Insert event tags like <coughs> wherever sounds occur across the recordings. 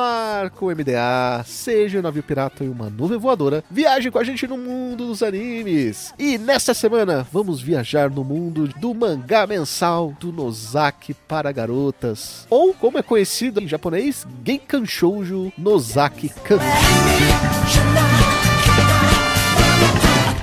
Ar com o MDA, seja um navio pirata e uma nuvem voadora, viaje com a gente no mundo dos animes. E nesta semana vamos viajar no mundo do mangá mensal do Nozaki para garotas, ou como é conhecido em japonês, Genkan Shoujo Nozaki-kan.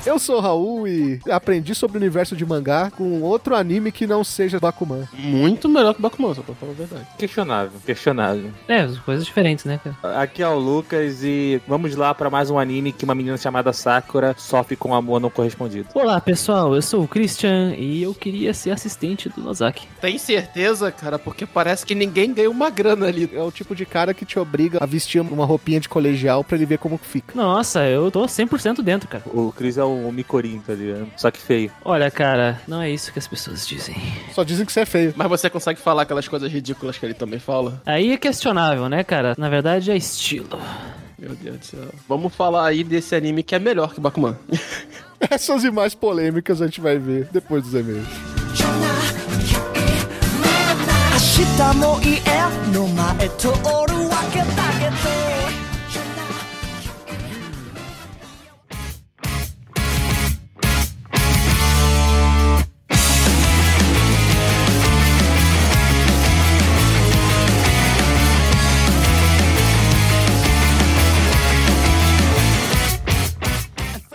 Eu sou o Raul e aprendi sobre o universo de mangá com outro anime que não seja Bakuman. Muito melhor que Bakuman, só pra falar a verdade. Questionável, questionável. É, coisas diferentes, né, cara? Aqui é o Lucas e vamos lá pra mais um anime que uma menina chamada Sakura sofre com amor não correspondido. Olá, pessoal, eu sou o Christian e eu queria ser assistente do Nozaki. Tem certeza, cara? Porque parece que ninguém ganha uma grana ali. É o tipo de cara que te obriga a vestir uma roupinha de colegial pra ele ver como que fica. Nossa, eu tô 100% dentro, cara. O Chris é um Mikorin, tá ligado? Só que feio. Olha, cara, não é isso que as pessoas dizem. Só dizem que você é feio. Mas você consegue falar aquelas coisas ridículas que ele também fala? Aí é questionável, né, cara? Na verdade é estilo. Meu Deus do céu. Vamos falar aí desse anime que é melhor que Bakuman. <laughs> Essas e mais polêmicas a gente vai ver depois dos e-mails. 明日も家の前通るわけだけど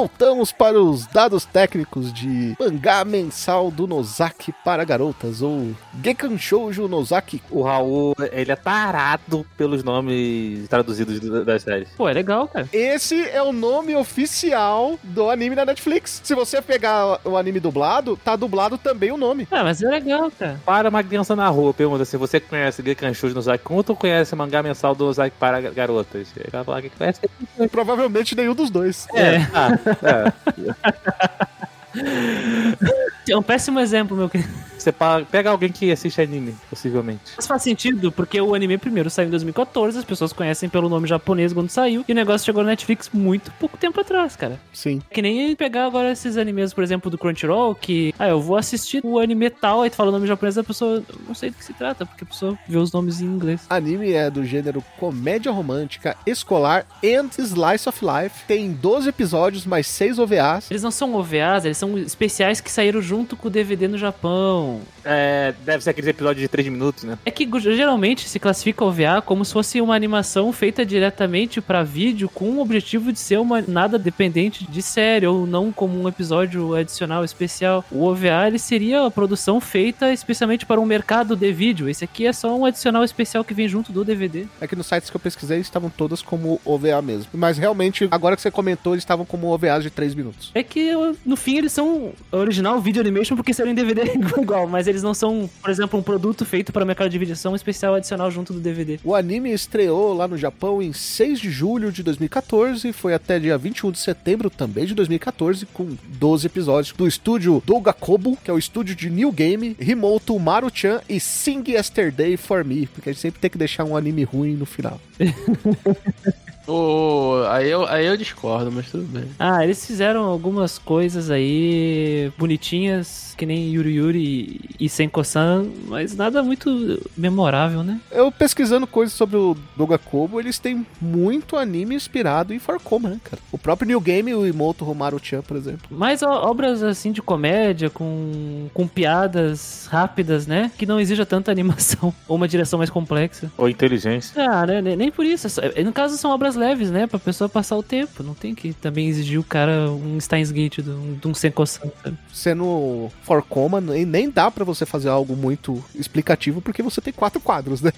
Voltamos para os dados técnicos de mangá mensal do Nozaki para garotas, ou Gekan Shoujo Nozaki. O Raul, ele é tarado pelos nomes traduzidos da- das séries. Pô, é legal, cara. Esse é o nome oficial do anime da Netflix. Se você pegar o anime dublado, tá dublado também o nome. Ah, mas é legal, cara. Para uma criança na rua, pergunta se você conhece Gekan Shoujo no Zaki, como tu conhece o mangá mensal do Zaki para garotas? Ele vai falar que conhece. Provavelmente nenhum dos dois. É. Ah, é. É um péssimo exemplo, meu querido. Você pega alguém que assiste anime, possivelmente. Mas faz sentido, porque o anime primeiro saiu em 2014, as pessoas conhecem pelo nome japonês quando saiu, e o negócio chegou na Netflix muito pouco tempo atrás, cara. Sim. Que nem pegar agora esses animes, por exemplo, do Crunchyroll, que, ah, eu vou assistir o anime tal, aí tu fala o nome japonês da pessoa, não sei do que se trata, porque a pessoa vê os nomes em inglês. Anime é do gênero comédia romântica, escolar and slice of life. Tem 12 episódios, mais 6 OVAs. Eles não são OVAs, eles são especiais que saíram junto com o DVD no Japão. É, deve ser aqueles episódios de 3 minutos, né? É que geralmente se classifica OVA como se fosse uma animação feita diretamente pra vídeo com o objetivo de ser uma nada dependente de série ou não como um episódio adicional especial. O OVA ele seria a produção feita especialmente para um mercado de vídeo. Esse aqui é só um adicional especial que vem junto do DVD. É que nos sites que eu pesquisei estavam todas como OVA mesmo. Mas realmente, agora que você comentou, eles estavam como OVAs de 3 minutos. É que no fim eles são original video animation porque serem DVD <laughs> igual, mas eles não são, por exemplo, um produto feito para o mercado de vídeo, são um especial adicional junto do DVD. O anime estreou lá no Japão em 6 de julho de 2014 e foi até dia 21 de setembro também de 2014, com 12 episódios do estúdio Dogakobo, que é o estúdio de New Game, Himoto Maru-chan e Sing Yesterday for Me, porque a gente sempre tem que deixar um anime ruim no final. <laughs> Ô, aí, eu, aí eu discordo, mas tudo bem. Ah, eles fizeram algumas coisas aí bonitinhas, que nem Yuri Yuri e Senko-san, mas nada muito memorável, né? Eu pesquisando coisas sobre o Dogakobo, eles têm muito anime inspirado em Farcoma, né, cara? O próprio New Game, o Imoto Homaru-chan, por exemplo. Mas obras assim de comédia, com, com piadas rápidas, né? Que não exija tanta <laughs> animação ou uma direção mais complexa. Ou inteligência. Ah, né? Nem- por isso. é é- No caso, são obras leves, né? Pra pessoa passar o tempo. Não tem que também exigir o cara um Steins Gate de um, de um Senko-san, sabe? Sendo Farcoma, nem, nem dá pra você fazer algo muito explicativo, porque você tem quatro quadros, né?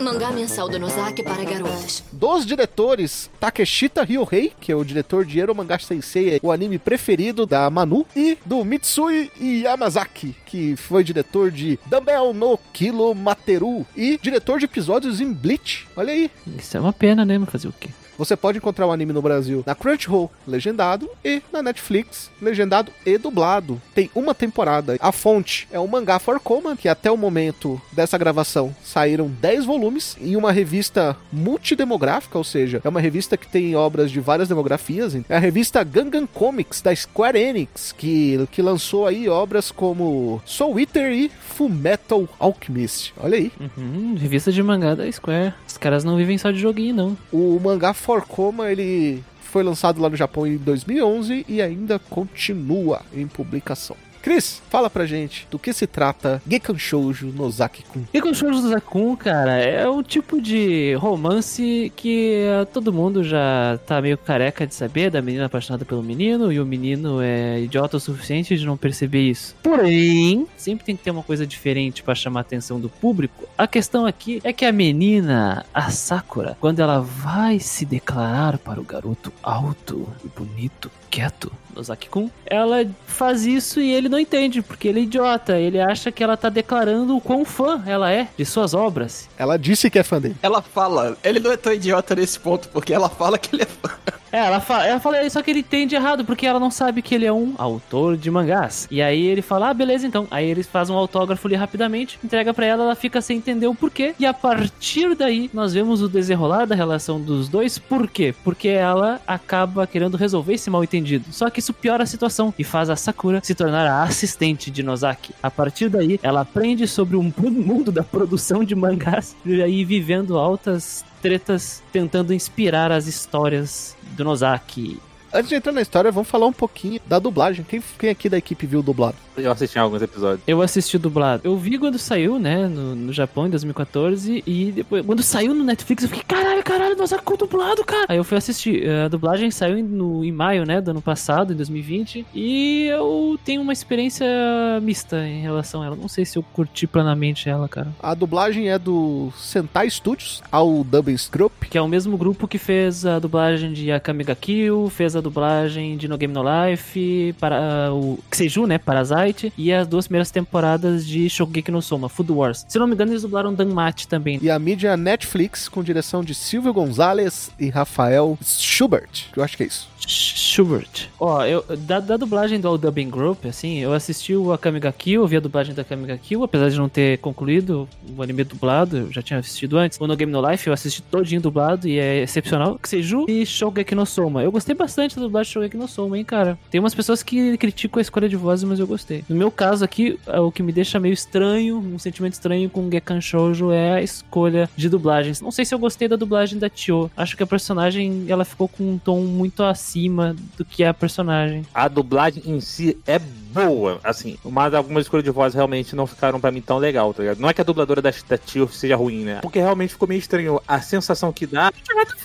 Mangá mensal do Nozaki para garotas. Dos diretores, Takeshita Ryohei, que é o diretor de Ero Manga Sensei, o anime preferido da Manu, e do Mitsui Yamazaki, que foi diretor de Dumbbell no Kilo Materu e diretor de episódios em Bleach. Olha aí. Isso é uma pena, né? Mas fazer o quê? Você pode encontrar o anime no Brasil na Crunchyroll, legendado, e na Netflix, legendado e dublado. Tem uma temporada. A fonte é o mangá Forcoma, que até o momento dessa gravação saíram 10 volumes em uma revista multidemográfica, ou seja, é uma revista que tem obras de várias demografias. É a revista Gangan Comics da Square Enix, que, que lançou aí obras como Soul Eater e Fullmetal Alchemist. Olha aí. Uhum, revista de mangá da Square. Os caras não vivem só de joguinho, não. O mangá Forcoma, ele foi lançado lá no Japão em 2011 e ainda continua em publicação. Cris, fala pra gente do que se trata Gekan Shoujo Nozaki-kun. O Shoujo do Zakun, cara, é um tipo de romance que eh, todo mundo já tá meio careca de saber, da menina apaixonada pelo menino, e o menino é idiota o suficiente de não perceber isso. Porém, sempre tem que ter uma coisa diferente pra chamar a atenção do público. A questão aqui é que a menina, a Sakura, quando ela vai se declarar para o garoto alto e bonito, quieto, Nozaki-kun, ela faz isso e ele não entende, porque ele é idiota. Ele acha que ela tá declarando o quão fã ela é de suas obras. Ela disse que é fã dele. Ela fala, ele não é tão idiota nesse ponto, porque ela fala que ele é fã. É, ela fala, ela fala, só que ele entende errado, porque ela não sabe que ele é um autor de mangás. E aí ele fala, ah, beleza então. Aí eles fazem um autógrafo ali rapidamente, entrega pra ela, ela fica sem entender o porquê. E a partir daí, nós vemos o desenrolar da relação dos dois. Por quê? Porque ela acaba querendo resolver esse mal entendido. Só que isso piora a situação e faz a Sakura se tornar a assistente de Nozaki. A partir daí, ela aprende sobre o mundo da produção de mangás e aí vivendo altas tretas tentando inspirar as histórias do Nozaki. Antes de entrar na história, vamos falar um pouquinho da dublagem. Quem, quem aqui da equipe viu o dublado? Eu assisti alguns episódios. Eu assisti dublado. Eu vi quando saiu, né, no, no Japão em 2014 e depois quando saiu no Netflix eu fiquei, caralho, caralho, Nozaki dublado, cara. Aí eu fui assistir. A dublagem saiu em, no, em maio, né, do ano passado, em 2020, e eu tenho uma experiência mista em relação a ela. Não sei se eu curti plenamente ela, cara. A dublagem é do Sentai Studios, ao Dubbins Group. Que é o mesmo grupo que fez a dublagem de Akame ga Kill, fez a dublagem de No Game No Life, para ah, o Seiju, né, Parasite, e as duas primeiras temporadas de Shokugeki no Soma, Food Wars. Se não me engano, eles dublaram Danmachi também. E a mídia Netflix, com direção de Silvio Gonzalez e Rafael Schubert. Eu acho que é isso. Schubert. Ó, eu, da, da dublagem do All Dubbing Group, assim, eu assisti o Akame ga Kill, eu vi a dublagem da Akame ga Kill, apesar de não ter concluído o anime dublado, eu já tinha assistido antes. O No Game No Life eu assisti todinho dublado e é excepcional. Seiju e Shogeki no Soma. Eu gostei bastante da dublagem de Shogeki no Soma, hein, cara. Tem umas pessoas que criticam a escolha de vozes, mas eu gostei. No meu caso aqui, é o que me deixa meio estranho, um sentimento estranho com Gekan Shoujo é a escolha de dublagens. Não sei se eu gostei da dublagem da Tio. Acho que a personagem, ela ficou com um tom muito acima do que é a personagem. A dublagem em si é boa, assim, mas algumas escolhas de voz realmente não ficaram pra mim tão legal, tá ligado? Não é que a dubladora da, da Tio seja ruim, né? Porque realmente ficou meio estranho a sensação que dá.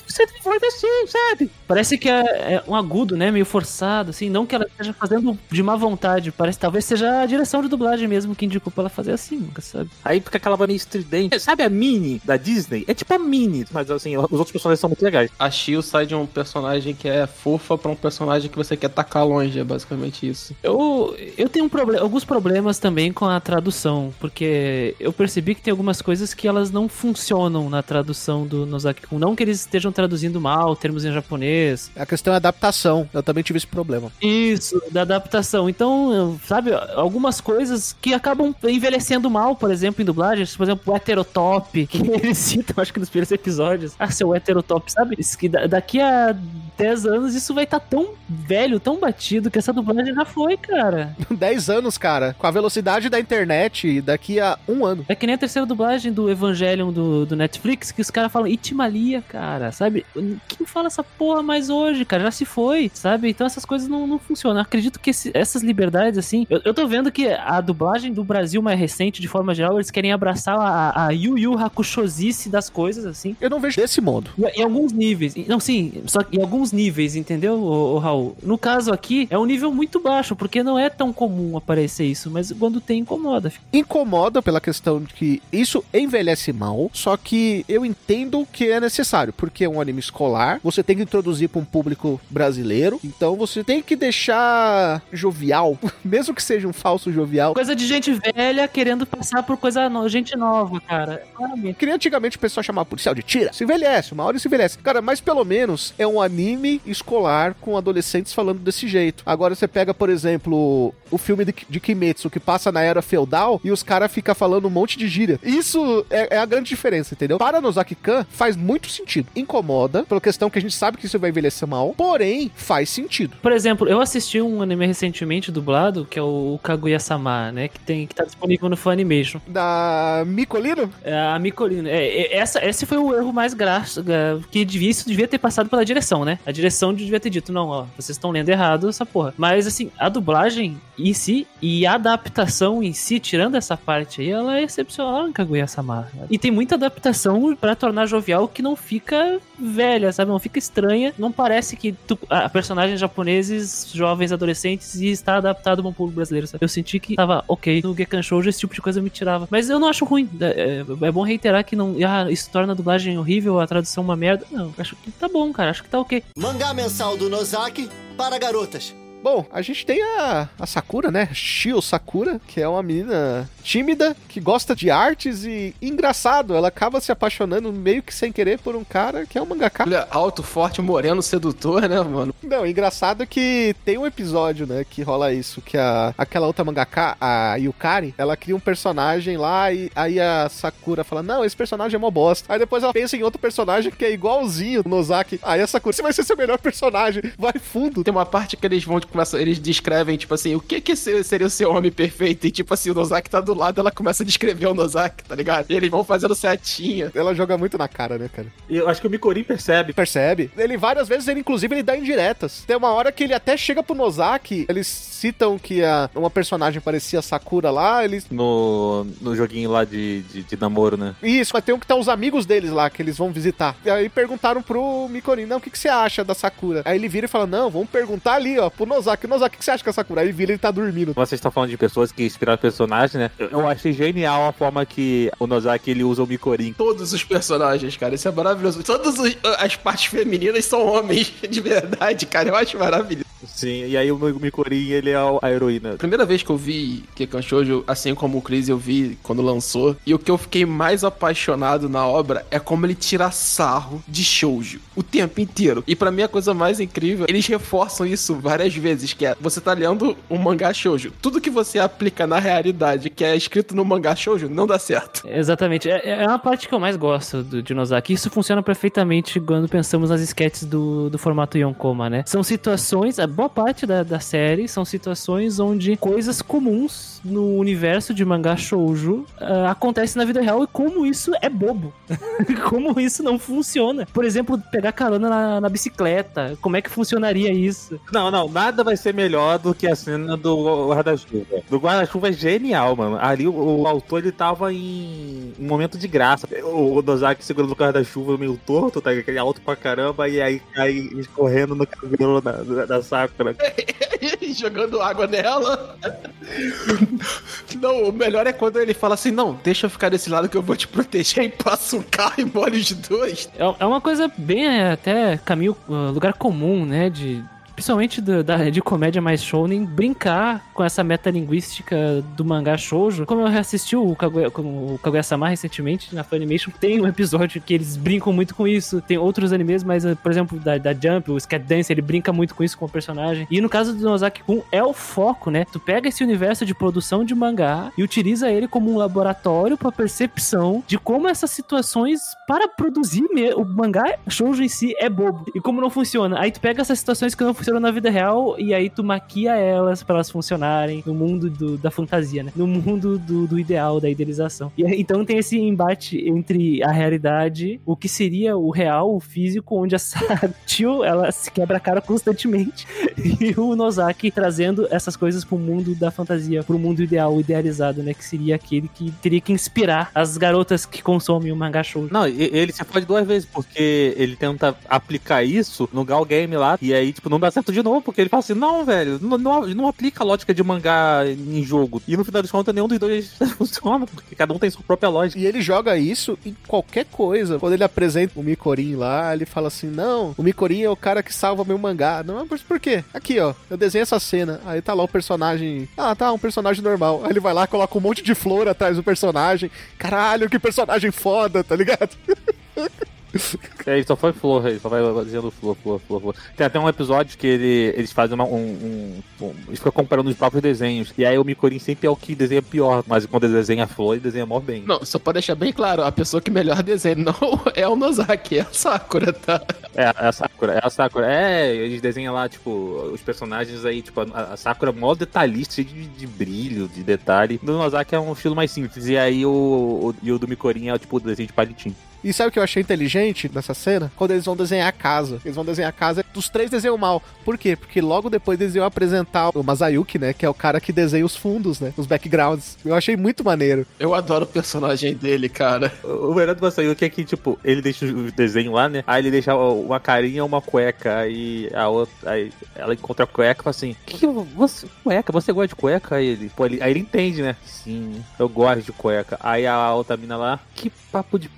Você tem voz assim, sabe? Parece que é, é um agudo, né? Meio forçado, assim. Não que ela esteja fazendo de má vontade. Parece talvez seja a direção de dublagem mesmo que indicou pra ela fazer assim, nunca sabe. Aí fica aquela voz meio estridente. Sabe a Minnie da Disney? É tipo a Minnie, mas assim, os outros personagens são muito legais. A Shio sai de um personagem que é fofa pra um personagem que você quer tacar longe, é basicamente isso. Eu, eu tenho um alguns problemas também com a tradução, porque eu percebi que tem algumas coisas que elas não funcionam na tradução do Nozaki-kun. Não que eles estejam traduzindo mal termos em japonês. A questão é adaptação. Eu também tive esse problema. Isso, da adaptação. Então, sabe, algumas coisas que acabam envelhecendo mal, por exemplo, em dublagens. Por exemplo, o heterotop, que <laughs> eles citam, acho que nos primeiros episódios. Ah, seu heterotop, sabe? Isso que da- daqui a 10 anos isso vai estar tão velho, tão batido, que essa dublagem já foi, cara. <laughs> 10 anos, cara. Com a velocidade da internet, daqui a um ano. É que nem a terceira dublagem do Evangelion do, do Netflix, que os caras falam Itimalia, cara, sabe? Quem fala essa porra mais hoje, cara? Já se foi, sabe? Então essas coisas não, não funcionam. Eu acredito que esse- essas liberdades, assim. Eu, eu tô vendo que a dublagem do Brasil mais recente, de forma geral, eles querem abraçar a, a Yu Yu Hakushosice das coisas, assim. Eu não vejo desse modo. Em, em alguns níveis. Não, sim, só que em alguns níveis, entendeu, ô, ô, Raul? No caso aqui, é um nível muito baixo, porque não é tão comum aparecer isso, mas quando tem, incomoda. Incomoda pela questão de que isso envelhece mal, só que eu entendo que é necessário, porque é um anime escolar, você tem que introduzir para um público brasileiro, então você tem que deixar jovial, <laughs> mesmo que seja um falso jovial. Coisa de gente velha querendo passar por coisa no... gente nova, cara. Claramente. Que nem antigamente o pessoal chamava policial de tira. Se envelhece, uma hora se envelhece. Cara, mas pelo menos é um anime escolar com adolescentes falando desse jeito. Agora você pega, por exemplo, o filme de, de Kimetsu, que passa na era feudal e os caras ficam falando um monte de gíria. Isso é, é a grande diferença, entendeu? Para Nozaki-kan, faz muito sentido. Incomoda, pela questão que a gente sabe que isso vai envelhecer mal, porém, faz sentido. Por exemplo, eu assisti um anime recentemente dublado, que é o Kaguya-sama, né? Que, tem, que tá disponível no Funimation. Da Micolino? É a Micolino. É, é, essa, esse foi o erro mais graço, é, que devia, isso devia ter passado pela direção, né? A direção devia ter dito, não, ó, vocês estão lendo errado essa porra. Mas, assim, a dublagem em si e a adaptação em si, tirando essa parte aí, ela é excepcional em Kaguya-sama. E tem muita adaptação pra tornar jovial que não fica velha, sabe? Não fica estranha. Não parece que tu, a personagens japoneses, jovens, adolescentes, e está adaptado para um público brasileiro, sabe? Eu senti que tava ok. No Gekan Shoujo esse tipo de coisa me tirava. Mas eu não acho ruim. É, é- é bom reiterar que não. Ah, isso torna a dublagem horrível, a tradução uma merda. Não, acho que tá bom, cara. Acho que tá ok. Mangá mensal do Nozaki para garotas. Bom, a gente tem a, a Sakura, né? Shio Sakura, que é uma menina tímida, que gosta de artes e engraçado, ela acaba se apaixonando meio que sem querer por um cara que é um mangaka. É alto, forte, moreno, sedutor, né, mano? Não, engraçado é que tem um episódio, né, que rola isso, que a, aquela outra mangaka, a Yukari, ela cria um personagem lá e aí a Sakura fala, não, esse personagem é mó bosta. Aí depois ela pensa em outro personagem que é igualzinho o Nozaki. Aí a Sakura, você vai ser seu melhor personagem, vai fundo. Tem uma parte que eles vão, começam, eles descrevem, tipo assim, o que que se- seria o seu homem perfeito? E tipo assim, o Nozaki tá do lado, ela começa a descrever o Nozaki, tá ligado? E eles vão fazendo setinha. Ela joga muito na cara, né, cara? E eu acho que o Mikorin percebe. Percebe? Ele várias vezes, ele inclusive, ele dá indiretas. Tem uma hora que ele até chega pro Nozaki, eles citam que a, uma personagem parecia Sakura lá, eles... No, no joguinho lá de, de, de namoro, né? Isso, mas tem um que tá os amigos deles lá, que eles vão visitar. E aí perguntaram pro Mikorin, não, o que, que você acha da Sakura? Aí ele vira e fala, não, vamos perguntar ali, ó, pro Nozaki. Nozaki, o que você acha que é a Sakura? Aí vira e ele tá dormindo. Vocês estão falando de pessoas que inspiraram personagens, né? Eu, achei genial a forma que o Nozaki ele usa o Mikorin. Todos os personagens, cara, isso é maravilhoso. Todas as partes femininas são homens, <laughs> de verdade, cara, eu acho maravilhoso. Sim, e aí o Mikorin ele é a heroína. Primeira vez que eu vi Kekan Shoujo, assim como o Chris eu vi quando lançou, e o que eu fiquei mais apaixonado na obra é como ele tira sarro de shoujo o tempo inteiro. E pra mim a coisa mais incrível, eles reforçam isso várias vezes, que é você tá lendo um mangá shoujo, tudo que você aplica na realidade que é escrito no mangá shoujo não dá certo. Exatamente. É, é uma parte que eu mais gosto do de Nozaki. Isso funciona perfeitamente quando pensamos nas sketches do, do formato Yonkoma, né? São situações, boa parte da, da série são situações onde coisas comuns no universo de mangá shoujo ah, acontecem na vida real e como isso é bobo. <laughs> como isso não funciona. Por exemplo, pegar carona na, na bicicleta. Como é que funcionaria isso? Não, não, nada vai ser melhor do que a cena do guarda-chuva. Do guarda-chuva é genial, mano. Ali o, o autor ele tava em um momento de graça. O, o Nozaki segurando o guarda-chuva meio torto, tá? Aquele alto pra caramba, e aí cai escorrendo no cabelo da, da, da Sakura. <laughs> Jogando água nela. Não, o melhor é quando ele fala assim: não, deixa eu ficar desse lado que eu vou te proteger e passa um carro e molha os dois. É é uma coisa bem é, até caminho, uh, lugar comum, né? De, principalmente do- da, de comédia mais shounen, brincar com essa metalinguística do mangá shoujo. Como eu reassisti o Kaguya- o Kaguya-sama recentemente na Funimation, tem um episódio que eles brincam muito com isso. Tem outros animes, mas, eh, por exemplo, da, da Jump, o Scat Dance, ele brinca muito com isso com o personagem. E no caso do Nozaki-kun, é o foco, né? Tu pega esse universo de produção de mangá e utiliza ele como um laboratório pra percepção de como essas situações para produzir o mangá shoujo em si é bobo. E como não funciona. Aí tu pega essas situações que não funcionam na vida real e aí tu maquia elas pra elas funcionarem no mundo do- da fantasia, né? No mundo do, do ideal, da idealização. E então tem esse embate entre a realidade, o que seria o real, o físico, onde a <laughs> Satio, ela se quebra a cara constantemente <laughs> e o Nozaki trazendo essas coisas pro mundo da fantasia, pro mundo ideal, idealizado, né? Que seria aquele que teria que inspirar as garotas que consomem o mangá shoujo. Não, ele se fode duas vezes, porque ele tenta aplicar isso no Gal Game lá, e aí, tipo, não dá certo de novo, porque ele fala assim, não, velho, não, não, não aplica a lógica de mangá em jogo. E no final das contas, nenhum dos dois <laughs> funciona, porque cada um tem sua própria lógica. E ele joga isso em qualquer coisa. Quando ele apresenta o Mikorin lá, ele fala assim: Não, o Mikorin é o cara que salva meu mangá. Não, mas por quê? Aqui, ó, eu desenho essa cena. Aí tá lá o personagem. Ah, tá, um personagem normal. Aí ele vai lá, coloca um monte de flor atrás do personagem. Caralho, que personagem foda, tá ligado? <laughs> É, ele só foi flor, ele só vai dizendo flor, flor, flor, flor. Tem até um episódio que ele, eles fazem uma, um, um, um- Eles ficam comparando os próprios desenhos. E aí o Mikorin sempre é o que desenha pior, mas quando ele desenha flor, ele desenha mó bem. Não, só pra deixar bem claro, a pessoa que melhor desenha não <laughs> é o Nozaki, é a Sakura, tá? É, é a Sakura, é a Sakura. É, eles desenham lá, tipo, os personagens aí, tipo, a, a Sakura é mó detalhista, cheio de, de brilho, de detalhe. Do Nozaki é um estilo mais simples. E aí o, o, e o do Mikorin é, tipo, o desenho de palitinho. E sabe o que eu achei inteligente nessa cena? Quando eles vão desenhar a casa. Eles vão desenhar a casa. Dos três desenham mal. Por quê? Porque logo depois eles iam apresentar o Masayuki, né? Que é o cara que desenha os fundos, né? Os backgrounds. Eu achei muito maneiro. Eu adoro o personagem dele, cara. O melhor do Masayuki é que, tipo, ele deixa o desenho lá, né? Aí ele deixa uma carinha uma cueca. Aí a outra. Aí ela encontra a cueca e fala assim: que, você. Cueca? Você gosta de cueca? Aí ele, pô, ele, aí ele entende, né? Sim, eu gosto de cueca. Aí a outra mina lá, que papo de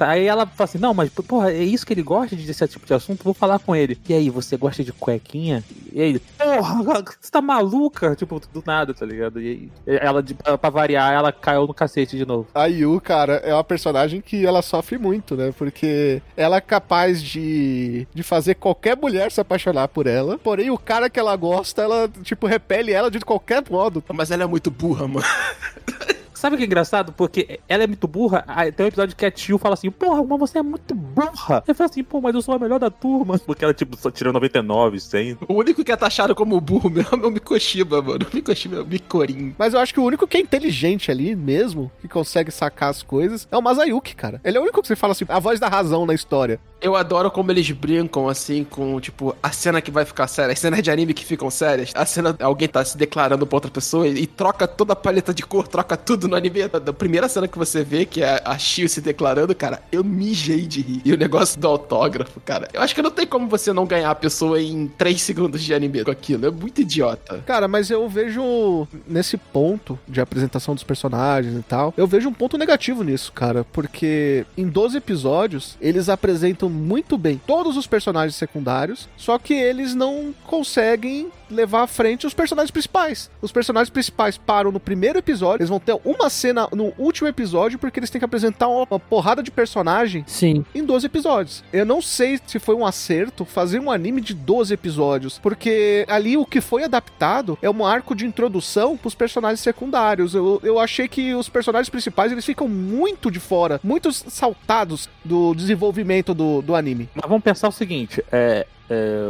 Aí ela fala assim: não, mas, porra, é isso que ele gosta de desse tipo de assunto? Vou falar com ele. E aí, você gosta de cuequinha? E aí porra, você tá maluca? Tipo, do nada, tá ligado? E aí, ela, pra variar, ela caiu no cacete de novo. A Yu, cara, é uma personagem que ela sofre muito, né? Porque ela é capaz de, de fazer qualquer mulher se apaixonar por ela. Porém, o cara que ela gosta, ela, tipo, repele ela de qualquer modo. Mas ela é muito burra, mano. <laughs> Sabe o que é engraçado? Porque ela é muito burra. Aí tem um episódio que a tio fala assim: Porra, mas você é muito burra. Eu falo assim: Pô, mas eu sou a melhor da turma. Porque ela, tipo, só tirou 99, 100. O único que é taxado como burro mesmo é o Mikoshiba, mano. O Mikoshiba é o Mikorin. Mas eu acho que o único que é inteligente ali mesmo, que consegue sacar as coisas, é o Masayuki, cara. Ele é o único que você fala assim, a voz da razão na história. Eu adoro como eles brincam, assim, com, tipo, a cena que vai ficar séria, as cenas de anime que ficam sérias. A cena, alguém tá se declarando pra outra pessoa e, e troca toda a paleta de cor, troca tudo no anime. Da, primeira cena que você vê, que é a Shio se declarando, cara, eu mijei de rir. E o negócio do autógrafo, cara. Eu acho que não tem como você não ganhar a pessoa em 3 segundos de anime com aquilo. É muito idiota. Cara, mas eu vejo nesse ponto de apresentação dos personagens e tal, eu vejo um ponto negativo nisso, cara, porque em 12 episódios eles apresentam muito bem todos os personagens secundários, só que eles não conseguem levar à frente os personagens principais. Os personagens principais param no primeiro episódio, eles vão ter uma cena no último episódio porque eles têm que apresentar uma, porrada de personagem Sim. em 12 episódios. Eu não sei se foi um acerto fazer um anime de 12 episódios, porque ali o que foi adaptado é um arco de introdução pros personagens secundários. Eu, eu achei que os personagens principais eles ficam muito de fora, muito saltados do desenvolvimento do, do anime. Mas vamos pensar o seguinte: é. É,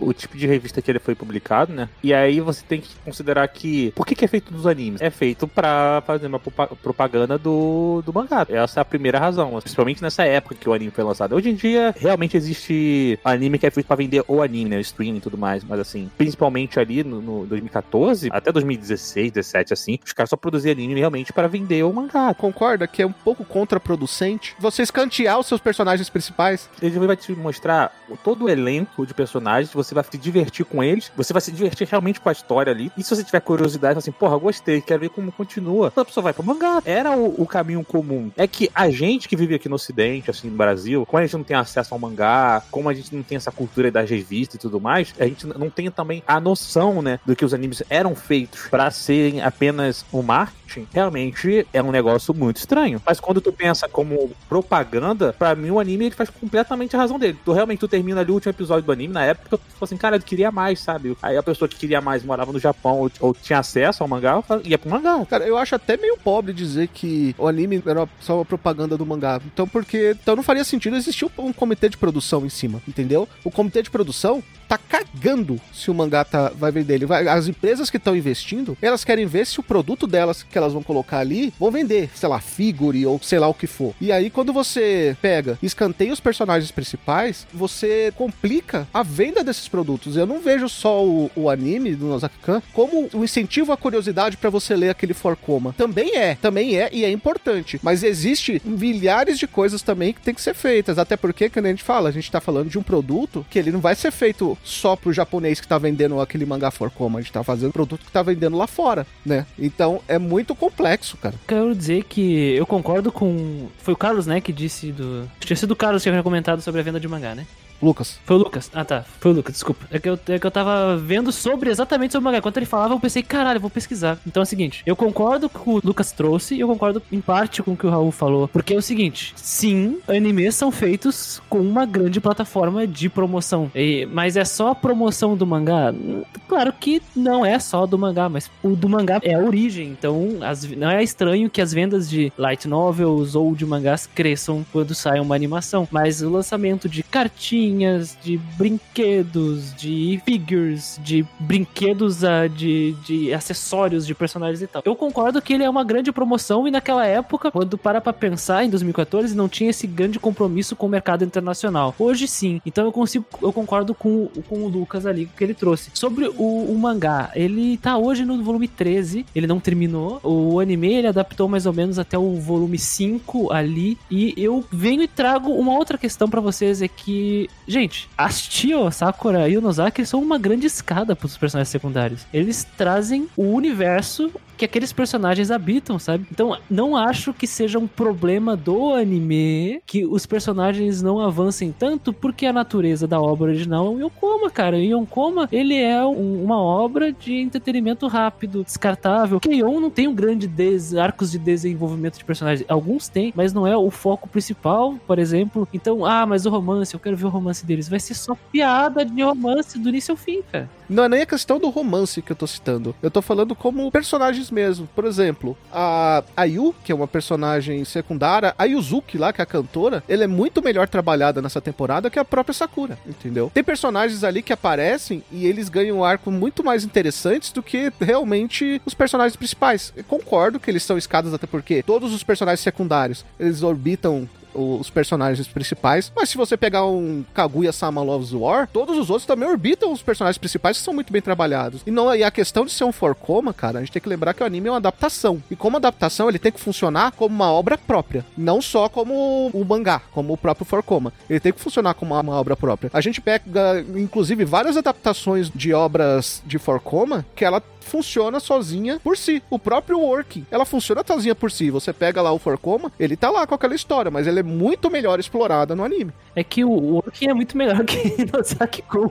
o tipo de revista que ele foi publicado, né? E aí você tem que considerar que. Por que, que é feito nos animes? É feito pra fazer uma propa- propaganda do, do mangá. Essa é a primeira razão. Principalmente nessa época que o anime foi lançado. Hoje em dia, realmente existe anime que é feito pra vender o anime, né? O streaming e tudo mais. Mas assim, principalmente ali no, no 2014, até 2016, 17, assim, os caras só produziam anime realmente para vender o mangá. Concorda que é um pouco contraproducente você escantear os seus personagens principais? Ele vai te mostrar todo o elenco arco de personagens, você vai se divertir com eles, você vai se divertir realmente com a história ali. E se você tiver curiosidade, assim, porra, gostei, quero ver como continua, a pessoa vai pro mangá. Era o, o caminho comum. É que a gente que vive aqui no Ocidente, assim, no Brasil, como a gente não tem acesso ao mangá, como a gente não tem essa cultura das revistas e tudo mais, a gente não tem também a noção, né, do que os animes eram feitos para serem apenas o marketing. Realmente é um negócio muito estranho. Mas quando tu pensa como propaganda, para mim o anime ele faz completamente a razão dele. Tu realmente tu termina ali o último episódio do anime, na época, tu fala assim, cara, eu queria mais, sabe? Aí a pessoa que queria mais morava no Japão ou, ou tinha acesso ao mangá, ia pro mangá. Cara, eu acho até meio pobre dizer que o anime era só uma propaganda do mangá. Então, porque então não faria sentido existir um comitê de produção em cima, entendeu? O comitê de produção tá cagando se o mangá tá, vai vender. Ele as empresas que estão investindo, elas querem ver se o produto delas que elas vão colocar ali vão vender, sei lá, figure ou sei lá o que for. E aí, quando você pega escanteia os personagens principais, você complica a venda desses produtos. Eu não vejo só o, o anime do Nozaki-kan como um incentivo à curiosidade para você ler aquele Forcoma. Também é, também é e é importante. Mas existe milhares de coisas também que tem que ser feitas. Até porque, quando a gente fala, a gente tá falando de um produto que ele não vai ser feito só pro japonês que tá vendendo aquele mangá Forcoma. A gente tá fazendo produto que tá vendendo lá fora, né? Então é muito complexo, cara. Quero dizer que eu concordo com. Foi o Carlos, né, que disse do. Tinha sido o Carlos que tinha comentado sobre a venda de mangá, né? Lucas. Foi o Lucas. Ah, tá. Foi o Lucas, desculpa. É que eu, é que eu tava vendo sobre exatamente sobre o mangá. Quando ele falava, eu pensei, caralho, vou pesquisar. Então é o seguinte, eu concordo com o Lucas trouxe e eu concordo em parte com o que o Raul falou. Porque é o seguinte, sim, animes são feitos com uma grande plataforma de promoção. E, mas é só a promoção do mangá? Claro que não é só do mangá, mas o do mangá é a origem. Então, as, não é estranho que as vendas de light novels ou de mangás cresçam quando sai uma animação. Mas o lançamento de cartinhas de brinquedos, de figures, de brinquedos uh, de, de acessórios de personagens e tal. Eu concordo que ele é uma grande promoção e naquela época, quando para pra pensar, em 2014, não tinha esse grande compromisso com o mercado internacional. Hoje sim. Então eu consigo, eu concordo com, com o Lucas ali que ele trouxe. Sobre o, o mangá, ele tá hoje no volume 13, ele não terminou. O anime ele adaptou mais ou menos até o volume 5 ali. E eu venho e trago uma outra questão para vocês: é que Gente, as Tio, Sakura e o Nozaki são uma grande escada para os personagens secundários. Eles trazem o universo que aqueles personagens habitam, sabe? Então, não acho que seja um problema do anime que os personagens não avancem tanto porque a natureza da obra original é um Yonkoma, cara. O Yonkoma, ele é um, uma obra de entretenimento rápido, descartável. Keion não tem um grande des, arcos de desenvolvimento de personagens. Alguns têm, mas não é o foco principal, por exemplo. Então, ah, mas o romance, eu quero ver o romance deles. Vai ser só piada de romance do início ao fim, cara. Não é nem a questão do romance que eu tô citando. Eu tô falando como personagens mesmo. Por exemplo, a Ayu, que é uma personagem secundária, a Yuzuki lá, que é a cantora, ela é muito melhor trabalhada nessa temporada que a própria Sakura, entendeu? Tem personagens ali que aparecem e eles ganham um arco muito mais interessantes do que realmente os personagens principais. Eu concordo que eles são escadas até porque todos os personagens secundários, eles orbitam os personagens principais. Mas se você pegar um Kaguya-sama Loves War, todos os outros também orbitam os personagens principais que são muito bem trabalhados. E não e a questão de ser um forcoma, cara, a gente tem que lembrar que o anime é uma adaptação. E como adaptação, ele tem que funcionar como uma obra própria, não só como o mangá, como o próprio forcoma. Ele tem que funcionar como uma obra própria. A gente pega, inclusive, várias adaptações de obras de forcoma que ela funciona sozinha por si. O próprio Working, ela funciona sozinha por si. Você pega lá o Forcoma, ele tá lá com aquela história, mas ele é muito melhor explorada no anime. É que o Working é muito melhor que <laughs> Nozaki Kun.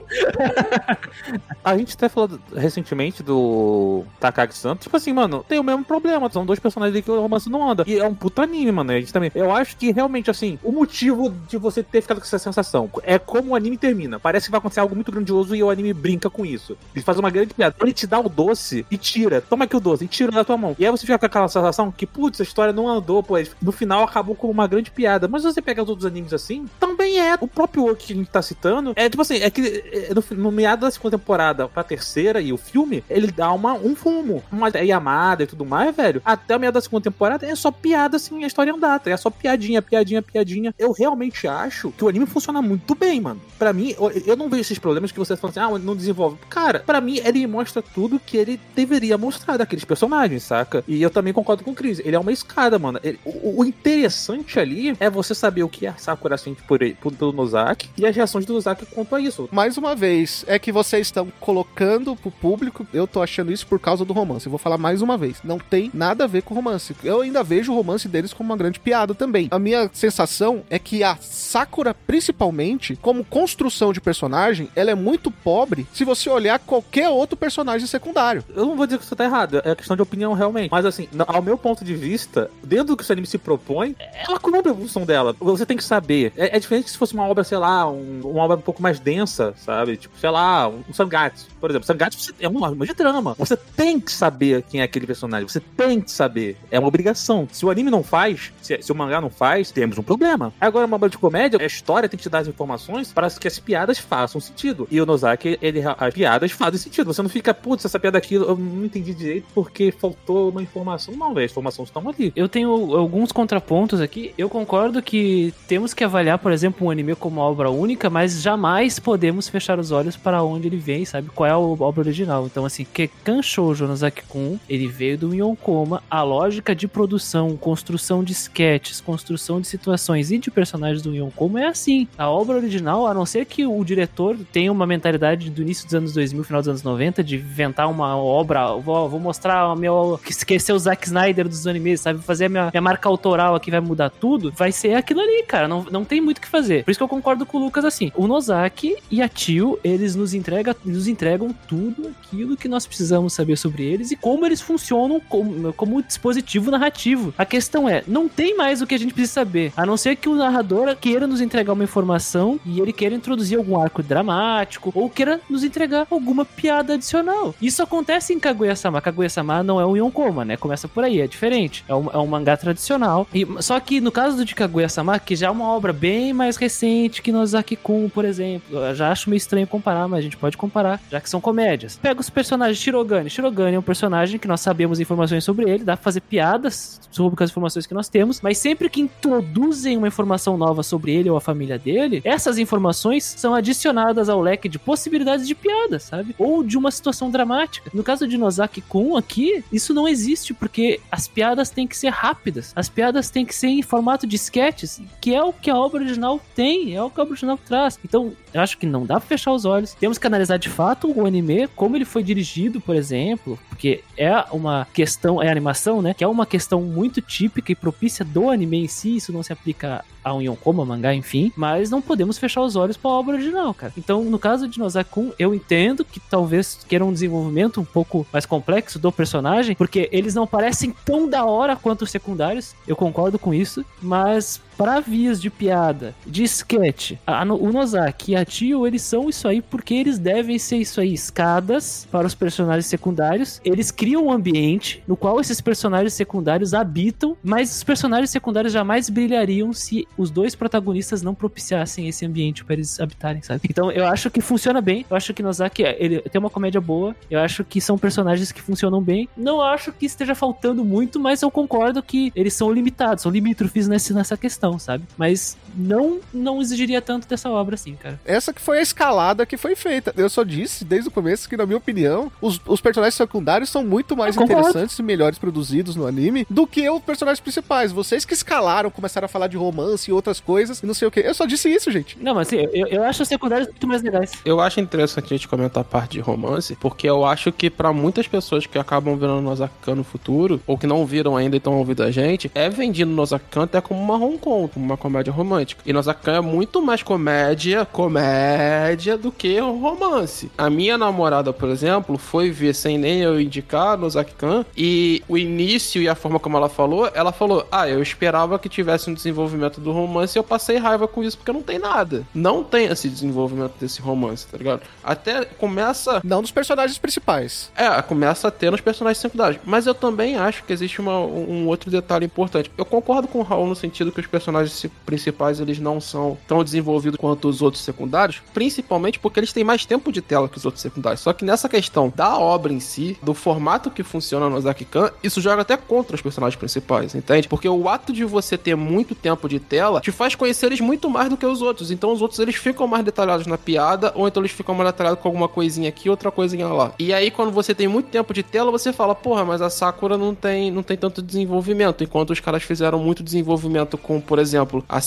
<laughs> a gente até falou recentemente do Takagi-san. Tipo assim, mano, tem o mesmo problema. São dois personagens que o romance não anda. E é um puta anime, mano. A gente também. Eu acho que realmente, assim, o motivo de você ter ficado com essa sensação é como o anime termina. Parece que vai acontecer algo muito grandioso e o anime brinca com isso. Ele faz uma grande piada. Ele te dá o doce e tira. Toma aqui o doce e tira da tua mão. E aí você fica com aquela sensação que, putz, a história não andou, pô. No final acabou com uma grande piada. Mas você pega os outros animes assim, também é. O próprio Work que a gente tá citando é tipo assim, é que é, no, no meado da segunda temporada pra terceira e o filme, ele dá uma, um fumo. Uma Yamada e tudo mais, velho. Até o meado da segunda temporada é só piada assim, a história andar. É só piadinha, piadinha, piadinha. Eu realmente acho que o anime funciona muito bem, mano. Pra mim, eu, eu não vejo esses problemas que vocês falam assim, ah, não desenvolve. Cara, pra mim, ele mostra tudo que ele ele deveria mostrar daqueles personagens, saca? E eu também concordo com o Chris. Ele é uma escada, mano. Ele- o, o interessante ali é você saber o que a Sakura sente por, ele- por, pelo Nozaki e as reações do Nozaki quanto a isso. Mais uma vez, é que vocês estão colocando pro público, eu tô achando isso por causa do romance. Eu vou falar mais uma vez. Não tem nada a ver com romance. Eu ainda vejo o romance deles como uma grande piada também. A minha sensação é que a Sakura, principalmente, como construção de personagem, ela é muito pobre se você olhar qualquer outro personagem secundário. Eu não vou dizer que você tá errado, é questão de opinião realmente. Mas assim, ao meu ponto de vista, dentro do que esse anime se propõe, ela cumpre a função dela. Você tem que saber. É, é diferente se fosse uma obra, sei lá, um- uma obra um pouco mais densa, sabe? Tipo, sei lá, um, um Sangatsu. Por exemplo, Sangatsu é uma obra de drama. Você tem que saber quem é aquele personagem. Você tem que saber. É uma obrigação. Se o anime não faz, se, se o mangá não faz, temos um problema. Agora, uma obra de comédia, a história tem que te dar as informações para que as piadas façam sentido. E o Nozaki, ele, as piadas fazem sentido. Você não fica, putz, essa piada aqui eu não entendi direito porque faltou uma informação. Não, velho, as informações estão ali. Eu tenho alguns contrapontos aqui. Eu concordo que temos que avaliar, por exemplo, um anime como obra única, mas jamais podemos fechar os olhos para onde ele vem, sabe? Qual é a obra original. Então, assim, Kekan Shoujo no Zaki-kun, ele veio do Yonkoma. A lógica de produção, construção de sketches, construção de situações e de personagens do Yonkoma é assim. A obra original, a não ser que o diretor tenha uma mentalidade do início dos anos 2000, final dos anos 90, de inventar uma obra, vou, vou mostrar o meu. esquecer o Zack Snyder dos animes, sabe? Fazer a minha, minha marca autoral aqui vai mudar tudo. Vai ser aquilo ali, cara. Não, não tem muito o que fazer. Por isso que eu concordo com o Lucas assim. O Nozaki e a Tio, eles nos, entrega, nos entregam tudo aquilo que nós precisamos saber sobre eles e como eles funcionam como, como dispositivo narrativo. A questão é, não tem mais o que a gente precisa saber, a não ser que o narrador queira nos entregar uma informação e ele queira introduzir algum arco dramático ou queira nos entregar alguma piada adicional. Isso acontece em Kaguya-sama. Kaguya-sama não é um Yonkoma, né? Começa por aí, é diferente. É um, é um mangá tradicional. E, só que no caso do de Kaguya-sama, que já é uma obra bem mais recente que Nozaki-kun, por exemplo, eu já acho meio estranho comparar, mas a gente pode comparar, já que são comédias. Pega os personagens Shirogane. Shirogane é um personagem que nós sabemos informações sobre ele, dá pra fazer piadas sobre as informações que nós temos, mas sempre que introduzem uma informação nova sobre ele ou a família dele, essas informações são adicionadas ao leque de possibilidades de piadas, sabe? Ou de uma situação dramática. No caso de Nozaki-kun aqui, isso não existe, porque as piadas têm que ser rápidas, as piadas têm que ser em formato de sketches, que é o que a obra original tem, é o que a obra original traz. Então, eu acho que não dá pra fechar os olhos. Temos que analisar de fato o anime, como ele foi dirigido, por exemplo, porque é uma questão, é animação, né? Que é uma questão muito típica e propícia do anime em si, isso não se aplica a um Yonkoma, mangá, enfim, mas não podemos fechar os olhos pra obra original, cara. Então, no caso de Nozakun, eu entendo que talvez queira um desenvolvimento um pouco mais complexo do personagem, porque eles não parecem tão da hora quanto os secundários, eu concordo com isso, mas para vias de piada, de sketch, a- o Nozaki e a Tio, eles são isso aí porque eles devem ser isso aí, escadas para os personagens secundários. Eles criam um ambiente no qual esses personagens secundários habitam, mas os personagens secundários jamais brilhariam se os dois protagonistas não propiciassem esse ambiente para eles habitarem, sabe? <laughs> Então eu acho que funciona bem. Eu acho que Nozaki ele tem uma comédia boa. Eu acho que são personagens que funcionam bem. Não acho que esteja faltando muito, mas eu concordo que eles são limitados, são limítrofes nesse, nessa questão, sabe? Mas não não exigiria tanto dessa obra assim, cara. Essa que foi a escalada que foi feita. Eu só disse desde o começo que, na minha opinião, os, os personagens secundários são muito mais interessantes e melhores produzidos no anime do que os personagens principais. Vocês que escalaram, começaram a falar de romance e outras coisas e não sei o que. Eu só disse isso, gente. Não, mas assim, eu, eu acho os secundários muito mais legais. Eu acho interessante a gente comentar a parte de romance, porque eu acho que pra muitas pessoas que acabam virando Nozakan no futuro, ou que não viram ainda e estão ouvindo a gente, é vendido Nozakan até como uma rom-com, como uma comédia romântica. E Nozakan é muito mais comédia, comédia, do que um romance. A minha namorada, por exemplo, foi ver sem nem eu indicar Nozakan, e o início e a forma como ela falou, ela falou, ah, eu esperava que tivesse um desenvolvimento do romance e eu passei raiva com isso, porque não tem nada. Não tem esse desenvolvimento desse romance, tá ligado? Até começa Não dos personagens principais. é, começa a ter nos personagens secundários. Mas eu também acho que existe uma- um outro detalhe importante. Eu concordo com o Raul no sentido que os personagens principais eles não são tão desenvolvidos quanto os outros secundários, principalmente porque eles têm mais tempo de tela que os outros secundários. Só que nessa questão da obra em si, do formato que funciona no Ozaki-kan, isso joga até contra os personagens principais, entende? Porque o ato de você ter muito tempo de tela te faz conhecer eles muito mais do que os outros. Então os outros eles ficam mais detalhados na piada, ou então eles ficam mais detalhados com alguma coisinha aqui, outra coisinha lá. E aí quando você tem muito tempo de tela, você fala, porra, mas a Sakura não tem, não tem tanto desenvolvimento, enquanto os caras fizeram muito desenvolvimento com, por exemplo, a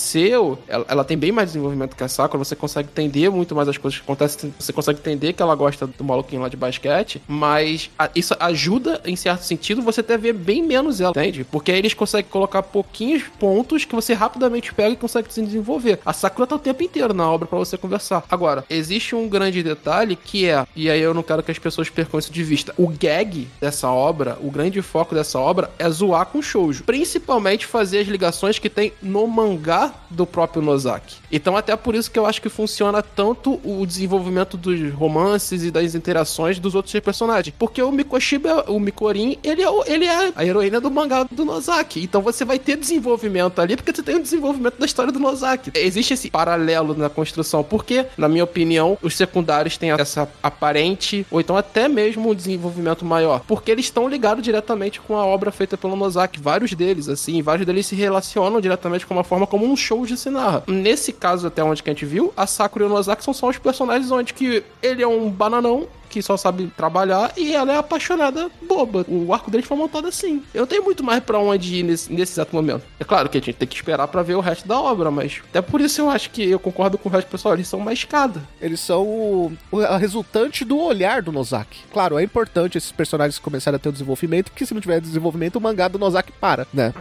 Ela, ela tem bem mais desenvolvimento que a Sakura, você consegue entender muito mais as coisas que acontecem, você consegue entender que ela gosta do maluquinho lá de basquete, mas a- isso ajuda, em certo sentido, você até ver bem menos ela, entende? Porque aí eles conseguem colocar pouquinhos pontos que você rapidamente pega e consegue se desenvolver. A Sakura tá o tempo inteiro na obra pra você conversar. Agora, existe um grande detalhe que é, e aí eu não quero que as pessoas percam isso de vista, o gag dessa obra, o grande foco dessa obra é zoar com shoujo. Principalmente fazer as ligações que tem no mangá do próprio Nozaki. Então até por isso que eu acho que funciona tanto o desenvolvimento dos romances e das interações dos outros personagens. Porque o Mikoshiba, o Mikorin, ele é, o- ele é a heroína do mangá do Nozaki. Então você vai ter desenvolvimento ali porque você tem o desenvolvimento da história do Nozaki. Existe esse paralelo na construção. Porque, na minha opinião, os secundários têm essa aparente, ou então até mesmo um desenvolvimento maior. Porque eles estão ligados diretamente com a obra feita pelo Nozaki. Vários deles, assim, vários deles se relacionam diretamente com uma forma como um show de. Nesse caso, até onde que a gente viu, a Sakura e o Nozaki são só os personagens onde que ele é um bananão que só sabe trabalhar e ela é apaixonada boba. O arco deles foi montado assim. Eu tenho muito mais pra onde ir nesse, nesse exato momento. É claro que a gente tem que esperar pra ver o resto da obra, mas até por isso eu acho que eu concordo com o resto do pessoal, eles são uma escada. Eles são o, o- a resultante do olhar do Nozaki. Claro, é importante esses personagens começarem a ter o desenvolvimento, porque se não tiver desenvolvimento, o mangá do Nozaki para, né?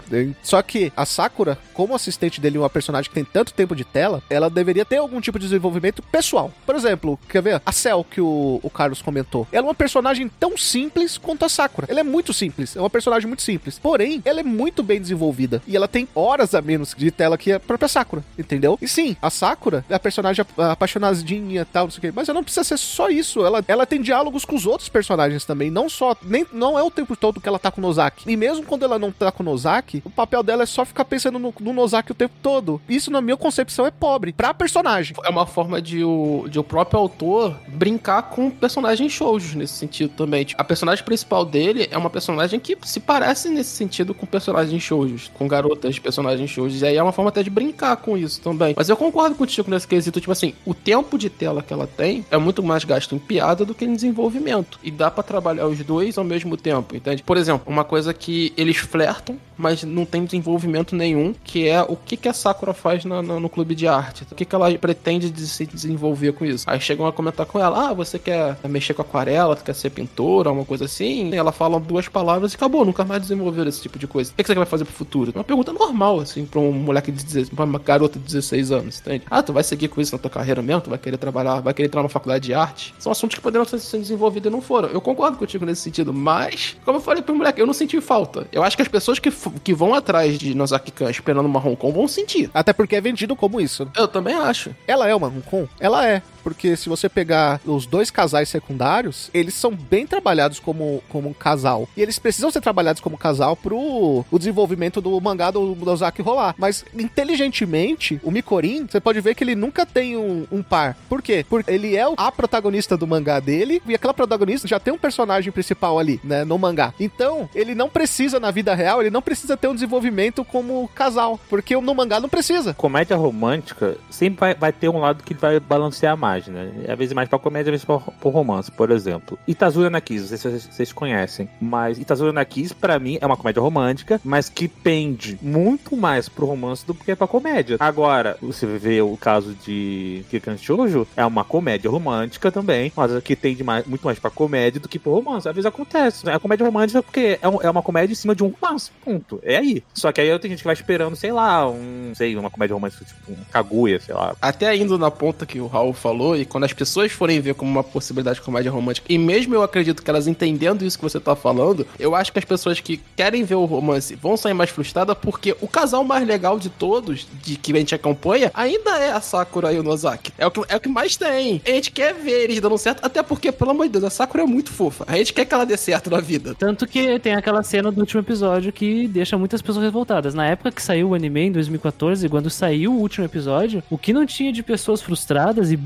Só que a Sakura, como assistente dele, uma personagem que tem tanto tempo de tela, ela deveria ter algum tipo de desenvolvimento pessoal. Por exemplo, quer ver? A Cell, que o, o Carlos comentou. Ela é uma personagem tão simples quanto a Sakura. Ela é muito simples, é uma personagem muito simples. Porém, ela é muito bem desenvolvida. E ela tem horas a menos de tela que a própria Sakura, entendeu? E sim, a Sakura é a personagem ap- apaixonadinha e tal, não sei o quê. Mas ela não precisa ser só isso. Ela, ela tem diálogos com os outros personagens também. Não só. Nem, não é o tempo todo que ela tá com o Nozaki. E mesmo quando ela não tá com o Nozaki, o papel dela é só ficar pensando no, no Nozaki o tempo todo. Isso, na minha concepção, é pobre. Pra personagem. É uma forma de o, de o próprio autor brincar com personagens shoujos nesse sentido também. Tipo, a personagem principal dele é uma personagem que se parece nesse sentido com personagens shoujos, com garotas de personagens shoujos. E aí é uma forma até de brincar com isso também. Mas eu concordo contigo nesse quesito, tipo assim, o tempo de tela que ela tem é muito mais gasto em piada do que em desenvolvimento. E dá pra trabalhar os dois ao mesmo tempo, entende? Por exemplo, uma coisa que eles flertam, mas não tem desenvolvimento nenhum, que é o que, que a Sakura faz na- na- no clube de arte. O que, que ela pretende de se desenvolver com isso. Aí chegam a comentar com ela, ah, você quer mexer com aquarela, quer ser pintora, uma coisa assim. E ela fala duas palavras e acabou, nunca mais desenvolveram esse tipo de coisa. O que, que você vai fazer pro futuro? Uma pergunta normal, assim, pra um moleque de 16, pra uma garota de 16 anos, entende? Ah, tu vai seguir com isso na tua carreira mesmo? Tu vai querer trabalhar, vai querer entrar numa faculdade de arte? São assuntos que poderiam ser desenvolvidos e não foram. Eu concordo contigo nesse sentido, mas, como eu falei pro moleque, eu não senti falta. Eu acho que as pessoas que, que vão atrás de Nozaki-kan esperando uma Hong Kong vão sentir. Até porque é vendido como isso. né? Eu também acho. Ela é uma Hong Kong? Ela é. Porque se você pegar os dois casais secundários, eles são bem trabalhados como, como um casal. E eles precisam ser trabalhados como casal pro o desenvolvimento do mangá do Nozaki rolar. Mas, inteligentemente, o Mikorin, você pode ver que ele nunca tem um, um par. Por quê? Porque ele é a protagonista do mangá dele, e aquela protagonista já tem um personagem principal ali, né, no mangá. Então, ele não precisa, na vida real, ele não precisa ter um desenvolvimento como casal. Porque no mangá não precisa. Comédia romântica sempre vai, vai ter um lado que vai balancear mais, né? Às vezes mais pra comédia, às vezes pro romance, por exemplo. Itazura na Kiss, não sei se vocês, conhecem, mas Itazura na Kiss, pra mim, é uma comédia romântica, mas que pende muito mais pro romance do que pra comédia. Agora, você vê o caso de Kikan Shoujo, é uma comédia romântica também, mas que tende mais, muito mais pra comédia do que pro romance. Às vezes acontece, né? A comédia romântica porque é, um- é uma comédia em cima de um romance, ponto. É aí. Só que aí tem gente que vai esperando, sei lá, um, sei, uma comédia romântica, tipo um Kaguya, sei lá. Até indo na ponta que o Raul falou, falou, e quando as pessoas forem ver como uma possibilidade de comédia romântica, e mesmo eu acredito que elas entendendo isso que você tá falando, eu acho que as pessoas que querem ver o romance vão sair mais frustradas porque o casal mais legal de todos, de que a gente acompanha, ainda é a Sakura e o Nozaki. É o que, é o que mais tem. A gente quer ver eles dando certo, até porque, pelo amor de Deus, a Sakura é muito fofa. A gente quer que ela dê certo na vida. Tanto que tem aquela cena do último episódio que deixa muitas pessoas revoltadas. Na época que saiu o anime, em 2014, quando saiu o último episódio, o que não tinha de pessoas frustradas e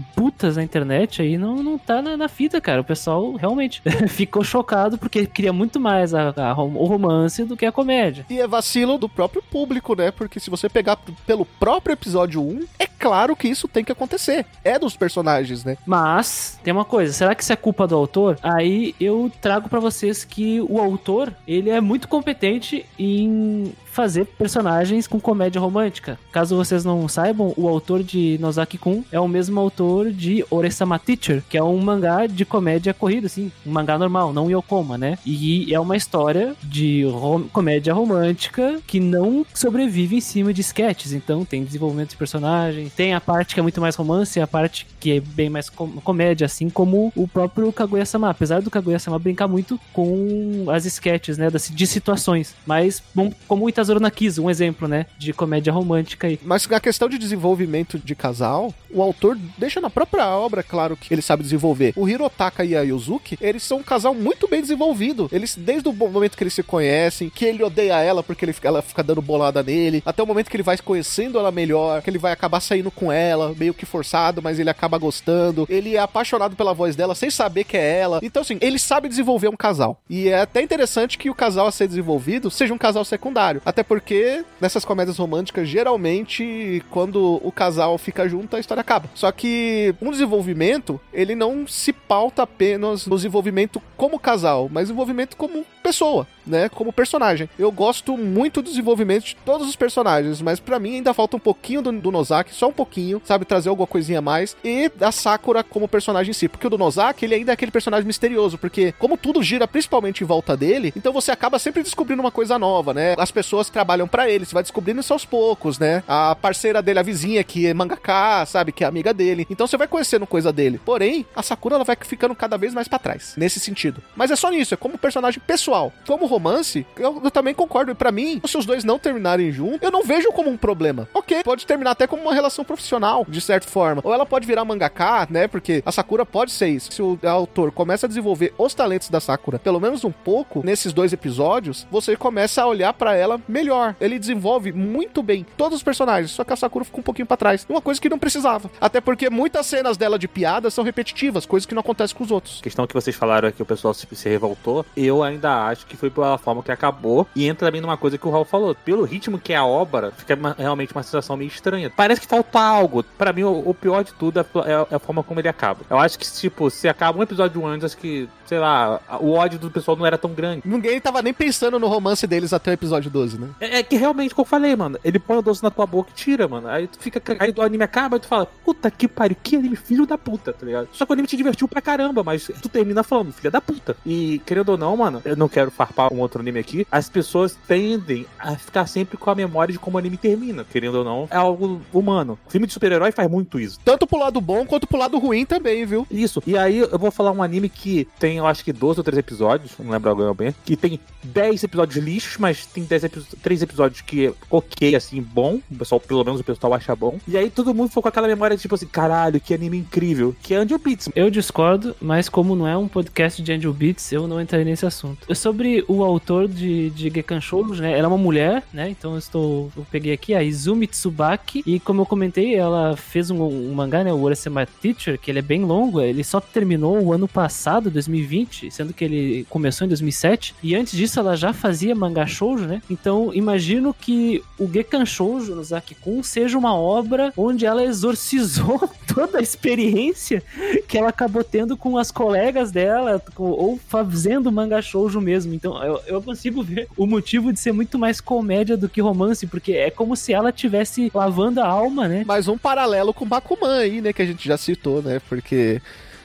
na internet aí não, não tá na, na fita, cara. O pessoal realmente <laughs> ficou chocado porque queria muito mais a, a o romance do que a comédia. E é vacilo do próprio público, né? Porque se você pegar pelo próprio episódio 1, é claro que isso tem que acontecer. É dos personagens, né? Mas, tem uma coisa, será que isso é culpa do autor? Aí eu trago pra vocês que o autor, ele é muito competente em fazer personagens com comédia romântica. Caso vocês não saibam, o autor de Nozaki-kun é o mesmo autor de Oresama Teacher, que é um mangá de comédia corrida, assim, um mangá normal, não Yokoma, né? E é uma história de rom- comédia romântica que não sobrevive em cima de sketches, então tem desenvolvimento de personagens, tem a parte que é muito mais romance e a parte que é bem mais com- comédia, assim como o próprio Kaguya-sama, apesar do Kaguya-sama brincar muito com as sketches, né, das- de situações, mas bom, como o Itazuru Nakizu, um exemplo, né, de comédia romântica aí. Mas na questão de desenvolvimento de casal, o autor deixa na própria obra claro que ele sabe desenvolver. O Hirotaka e a Yuzuki, eles são um casal muito bem desenvolvido. Eles, desde o momento que eles se conhecem, que ele odeia ela porque ele, ela fica dando bolada nele, até o momento que ele vai conhecendo ela melhor, que ele vai acabar saindo com ela, meio que forçado, mas ele acaba gostando. Ele é apaixonado pela voz dela sem saber que é ela. Então, assim, ele sabe desenvolver um casal. E é até interessante que o casal a ser desenvolvido seja um casal secundário. Até porque nessas comédias românticas, geralmente, quando o casal fica junto, a história acaba. Só que um desenvolvimento, ele não se pauta apenas no desenvolvimento como casal, mas desenvolvimento como pessoa, né? Como personagem. Eu gosto muito do desenvolvimento de todos os personagens, mas pra mim ainda falta um pouquinho do, do Nozaki, só um pouquinho, sabe? Trazer alguma coisinha a mais. E da Sakura como personagem em si. Porque o do Nozaki, ele ainda é aquele personagem misterioso, porque como tudo gira principalmente em volta dele, então você acaba sempre descobrindo uma coisa nova, né? As pessoas trabalham pra ele, você vai descobrindo isso aos poucos, né? A parceira dele, a vizinha, que é mangaka, sabe? Que é amiga dele. Então você vai conhecendo coisa dele. Porém, a Sakura ela vai ficando cada vez mais pra trás, nesse sentido. Mas é só nisso, é como personagem pessoal. Como romance, eu, eu também concordo. E pra mim, se os dois não terminarem juntos, eu não vejo como um problema. Ok, pode terminar até como uma relação profissional, de certa forma. Ou ela pode virar mangaka, né? Porque a Sakura pode ser isso. Se o autor começa a desenvolver os talentos da Sakura, pelo menos um pouco, nesses dois episódios, você começa a olhar pra ela melhor. Ele desenvolve muito bem todos os personagens, só que a Sakura fica um pouquinho pra trás. Uma coisa que não precisava. Até porque muitas cenas dela de piada são repetitivas, coisas que não acontecem com os outros. A questão que vocês falaram é que o pessoal se, se revoltou, eu ainda acho que foi pela forma que acabou. E entra também numa coisa que o Raul falou. Pelo ritmo que é a obra, fica uma- realmente uma sensação meio estranha. Parece que falta algo. Pra mim, o, o pior de tudo é, é- é a forma como ele acaba. Eu acho que, tipo, se acaba um episódio antes, acho que, sei lá, o ódio do pessoal não era tão grande. Ninguém tava nem pensando no romance deles até o episódio 12, né? É, é que realmente, como eu falei, mano, ele põe o doce na tua boca e tira, mano. Aí tu fica. Aí o anime acaba e tu fala, puta que pariu, que anime filho da puta, tá ligado? Só que o anime te divertiu pra caramba, mas tu termina falando, filha da puta. E, querendo ou não, mano, eu não quero farpar um outro anime aqui, as pessoas tendem a ficar sempre com a memória de como o anime termina. Querendo ou não, é algo humano. filme de super-herói faz muito isso. Tanto pro lado bom quanto pro lado ruim também, viu? Isso. E aí eu vou falar um anime que tem, eu acho que 12 ou 13 episódios, não lembro agora bem, que tem 10 episódios lixos, mas tem 10 epi 3 episódios que é ok, assim, bom. O pessoal, pelo menos o pessoal acha bom. E aí todo mundo ficou com aquela memória tipo assim, caralho, que anime incrível, que é Angel Beats. Eu discordo, mas como não é um podcast de Angel Beats, eu não entrei nesse assunto. Sobre o autor de, de Gekan Shoujo, né? Ela é uma mulher, né? Então eu estou. Eu peguei aqui a Izumi Tsubaki. E como eu comentei, ela fez um, um mangá, né? O Urasema Teacher, que ele é bem longo. Ele só terminou o ano passado, 2020, sendo que ele começou em 2007. E antes disso ela já fazia mangá shoujo, né? Então imagino que o Gekan Shoujo no Zaki-kun seja uma obra onde ela exorcizou <laughs> toda a experiência que ela acabou tendo com as colegas dela, com- ou fazendo manga shoujo mesmo. Então eu, eu consigo ver o motivo de ser muito mais comédia do que romance, porque é como se ela tivesse lavando a alma, né? Mais um paralelo com Bakuman aí, né? Que a gente já citou, né? Porque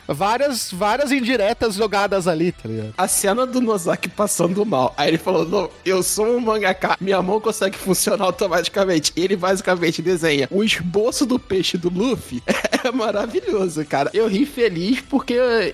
várias, várias indiretas jogadas ali, tá ligado? A cena do Nozaki passando mal. Aí ele falou: Não, eu sou um mangaka, minha mão consegue funcionar automaticamente. E ele basicamente desenha o esboço do peixe do Luffy. <laughs> É maravilhoso, cara. Eu ri feliz porque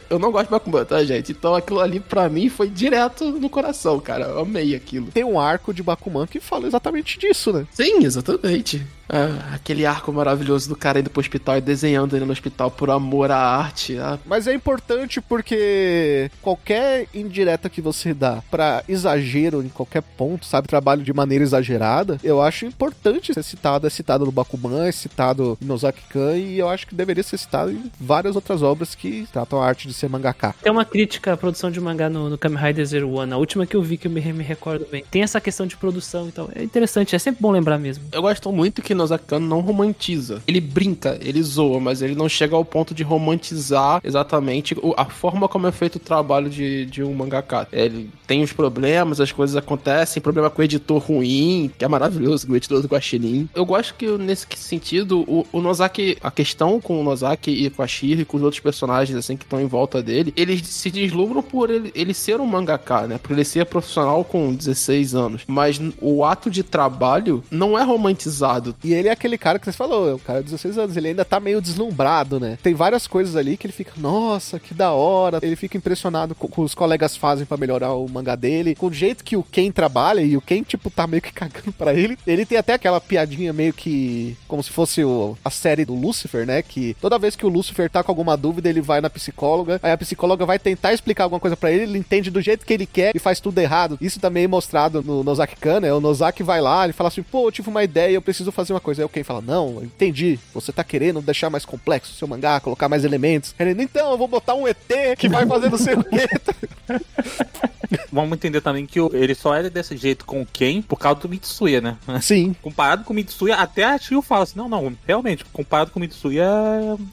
eu não gosto de Bakuman, tá, gente? Então aquilo ali pra mim foi direto no coração, cara. Eu amei aquilo. Tem um arco de Bakuman que fala exatamente disso, né? Sim, exatamente. Ah, aquele arco maravilhoso do cara indo pro hospital e desenhando ele no hospital por amor à arte. Ah, Mas é importante porque qualquer indireta que você dá pra exagero em qualquer ponto, sabe, trabalho de maneira exagerada, eu acho importante ser citado. É citado no Bakuman, é citado em Nozaki-kan e eu acho que deveria ser citado em várias outras obras que tratam a arte de ser mangaka. Tem uma crítica à produção de mangá no, no Kamen Rider Zero One, a última que eu vi que eu me, me recordo bem. Tem essa questão de produção e tal. É interessante, é sempre bom lembrar mesmo. Eu gosto muito que Nozaki Kano não romantiza. Ele brinca, ele zoa, mas ele não chega ao ponto de romantizar exatamente a forma como é feito o trabalho de, de um mangaka. Ele tem os problemas, as coisas acontecem, problema com o editor ruim, que é maravilhoso, o editor do Guaxinim. Eu gosto que nesse sentido, o, o Nozaki, a questão com o Nozaki e com a Shiro e com os outros personagens assim que estão em volta dele, eles se deslumbram por ele, ele ser um mangaka, né? Por ele ser profissional com 16 anos. Mas o ato de trabalho não é romantizado. E ele é aquele cara que você falou, é o cara de 16 anos, ele ainda tá meio deslumbrado, né? Tem várias coisas ali que ele fica, nossa, que da hora. Ele fica impressionado com o que os colegas fazem pra melhorar o mangá dele, com o jeito que o Ken trabalha e o Ken, tipo, tá meio que <laughs> cagando pra ele. Ele tem até aquela piadinha meio que como se fosse o- a série do Lucifer, né? Que toda vez que o Lucifer tá com alguma dúvida, ele vai na psicóloga, aí a psicóloga vai tentar explicar alguma coisa pra ele, ele entende do jeito que ele quer e faz tudo errado. Isso também é mostrado no Nozaki Kan, né? O Nozaki vai lá, ele fala assim, pô, eu tive uma ideia, eu preciso fazer uma coisa. Aí o Ken fala, não, entendi, você tá querendo deixar mais complexo o seu mangá, colocar mais elementos. Ele, então, eu vou botar um ET que vai fazer não sei o quê. <laughs> Vamos entender também que ele só era desse jeito com o Ken por causa do Mitsuya, né? Sim. <laughs> Comparado com o Mitsuya, até a Tio fala assim: não, não, realmente, comparado com o Mitsuya,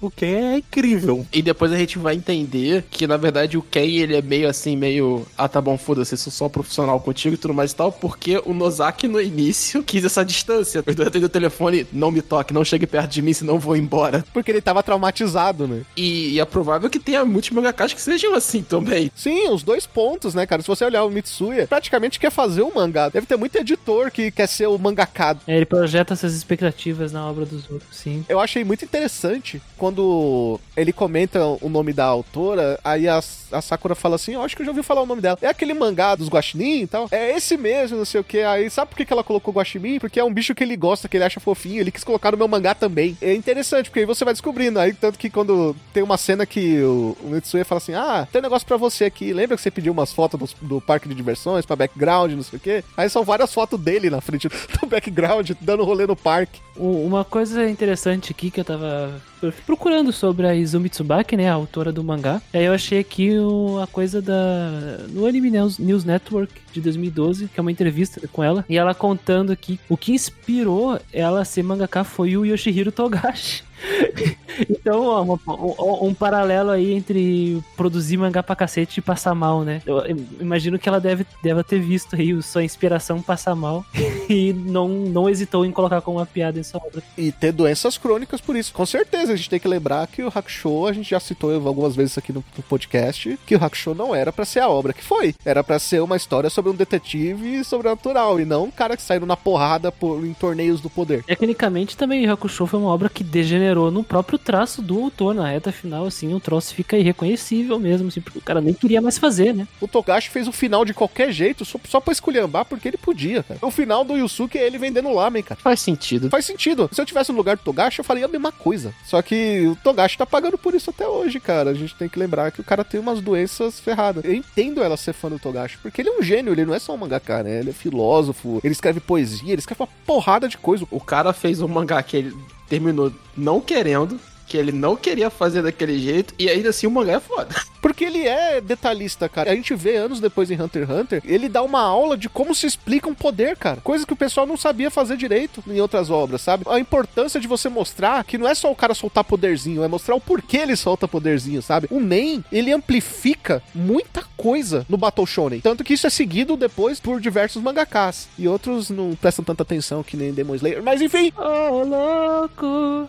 o Ken é incrível. E depois a gente vai entender que, na verdade, o Ken, ele é meio assim, meio... Ah, tá bom, foda-se, eu sou só profissional contigo e tudo mais e tal, porque o Nozaki, no início, quis essa distância. Eu atendeu o telefone, não me toque, não chegue perto de mim, senão eu vou embora. Porque ele tava traumatizado, né? E, e é provável que tenha muitos mangakas que sejam assim também. Sim, os dois pontos, né, cara? Se você olhar o Mitsuya, praticamente quer fazer um mangá. Deve ter muito editor que quer ser o mangaka. É, ele projeta essas expectativas na obra dos outros, sim. Eu achei muito interessante quando ele comenta o nome da autora, aí a, a Sakura fala assim, eu acho que eu já ouvi falar o nome dela. É aquele mangá dos guaxinim e tal? É esse mesmo, não sei o que. Aí sabe por que que ela colocou guaxinim? Porque é um bicho que ele gosta, que ele acha fofinho, ele quis colocar no meu mangá também. É interessante, porque aí você vai descobrindo. Aí tanto que quando tem uma cena que o, o Mitsuya fala assim, ah, tem um negócio pra você aqui. Lembra que você pediu umas fotos do, do parque de diversões pra background, não sei o que? Aí são várias fotos dele na frente do background, dando rolê no parque. Uma coisa interessante aqui que eu tava procurando sobre a Izumi Tsubaki, né, a autora do mangá. Aí eu achei aqui o- a coisa da no Anime News, News Network de 2012, que é uma entrevista com ela, e ela contando que o que inspirou ela a ser mangaka foi o Yoshihiro Togashi. Então, ó, um, um paralelo aí entre produzir mangá pra cacete e passar mal, né? Eu imagino que ela deve, deve ter visto aí sua inspiração passar mal <laughs> e não, não hesitou em colocar como uma piada em sua obra. e ter doenças crônicas por isso. Com certeza, a gente tem que lembrar que o Hakusho, a gente já citou algumas vezes aqui no, no podcast, que o Hakusho não era pra ser a obra que foi. Era pra ser uma história sobre um detetive sobrenatural, e não um cara que saiu na porrada por, em torneios do poder. Tecnicamente também Hakusho foi uma obra que degenerou no próprio traço do autor, na reta final, assim, o troço fica irreconhecível mesmo, assim, porque o cara nem queria mais fazer, né? O Togashi fez o final de qualquer jeito, só, só pra esculhambar, porque ele podia, cara. O final do Yusuke é ele vendendo lamen, cara. Faz sentido. Faz sentido. Se eu tivesse no lugar do Togashi, eu faria a mesma coisa. Só que o Togashi tá pagando por isso até hoje, cara. A gente tem que lembrar que o cara tem umas doenças ferradas. Eu entendo ela ser fã do Togashi, porque ele é um gênio, ele não é só um mangaka, né? Ele é filósofo, ele escreve poesia, ele escreve uma porrada de coisa. O cara fez um mangá que ele terminou não querendo, que ele não queria fazer daquele jeito, e ainda assim o mangá é foda. <laughs> Porque ele é detalhista, cara. A gente vê anos depois em Hunter x Hunter, ele dá uma aula de como se explica um poder, cara. Coisa que o pessoal não sabia fazer direito em outras obras, sabe? A importância de você mostrar que não é só o cara soltar poderzinho, é mostrar o porquê ele solta poderzinho, sabe? O Nen, ele amplifica muita coisa no Battle Shonen. Tanto que isso é seguido depois por diversos mangakas. E outros não prestam tanta atenção que nem Demon Slayer. Mas enfim, Oh, louco!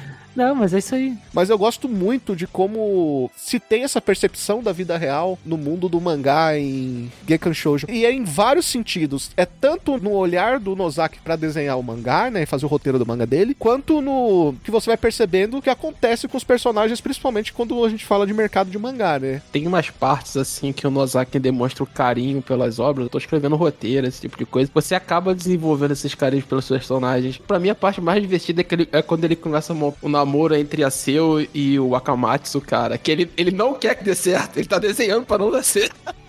Não, mas é isso aí. Mas eu gosto muito de como se tem essa percepção da vida real no mundo do mangá em Gekan Shoujo. E é em vários sentidos. É tanto no olhar do Nozaki pra desenhar o mangá, né, e fazer o roteiro do manga dele, quanto no que você vai percebendo o que acontece com os personagens, principalmente quando a gente fala de mercado de mangá, né? Tem umas partes assim que o Nozaki demonstra o carinho pelas obras. Eu tô escrevendo roteiro, esse tipo de coisa. Você acaba desenvolvendo esses carinhos pelos personagens. Pra mim, a parte mais divertida é, que ele- é quando ele começa o namoro entre a Seu e o Akamatsu, cara. Que ele, ele não quer que dê certo. Ele tá desenhando pra não dar certo. <laughs>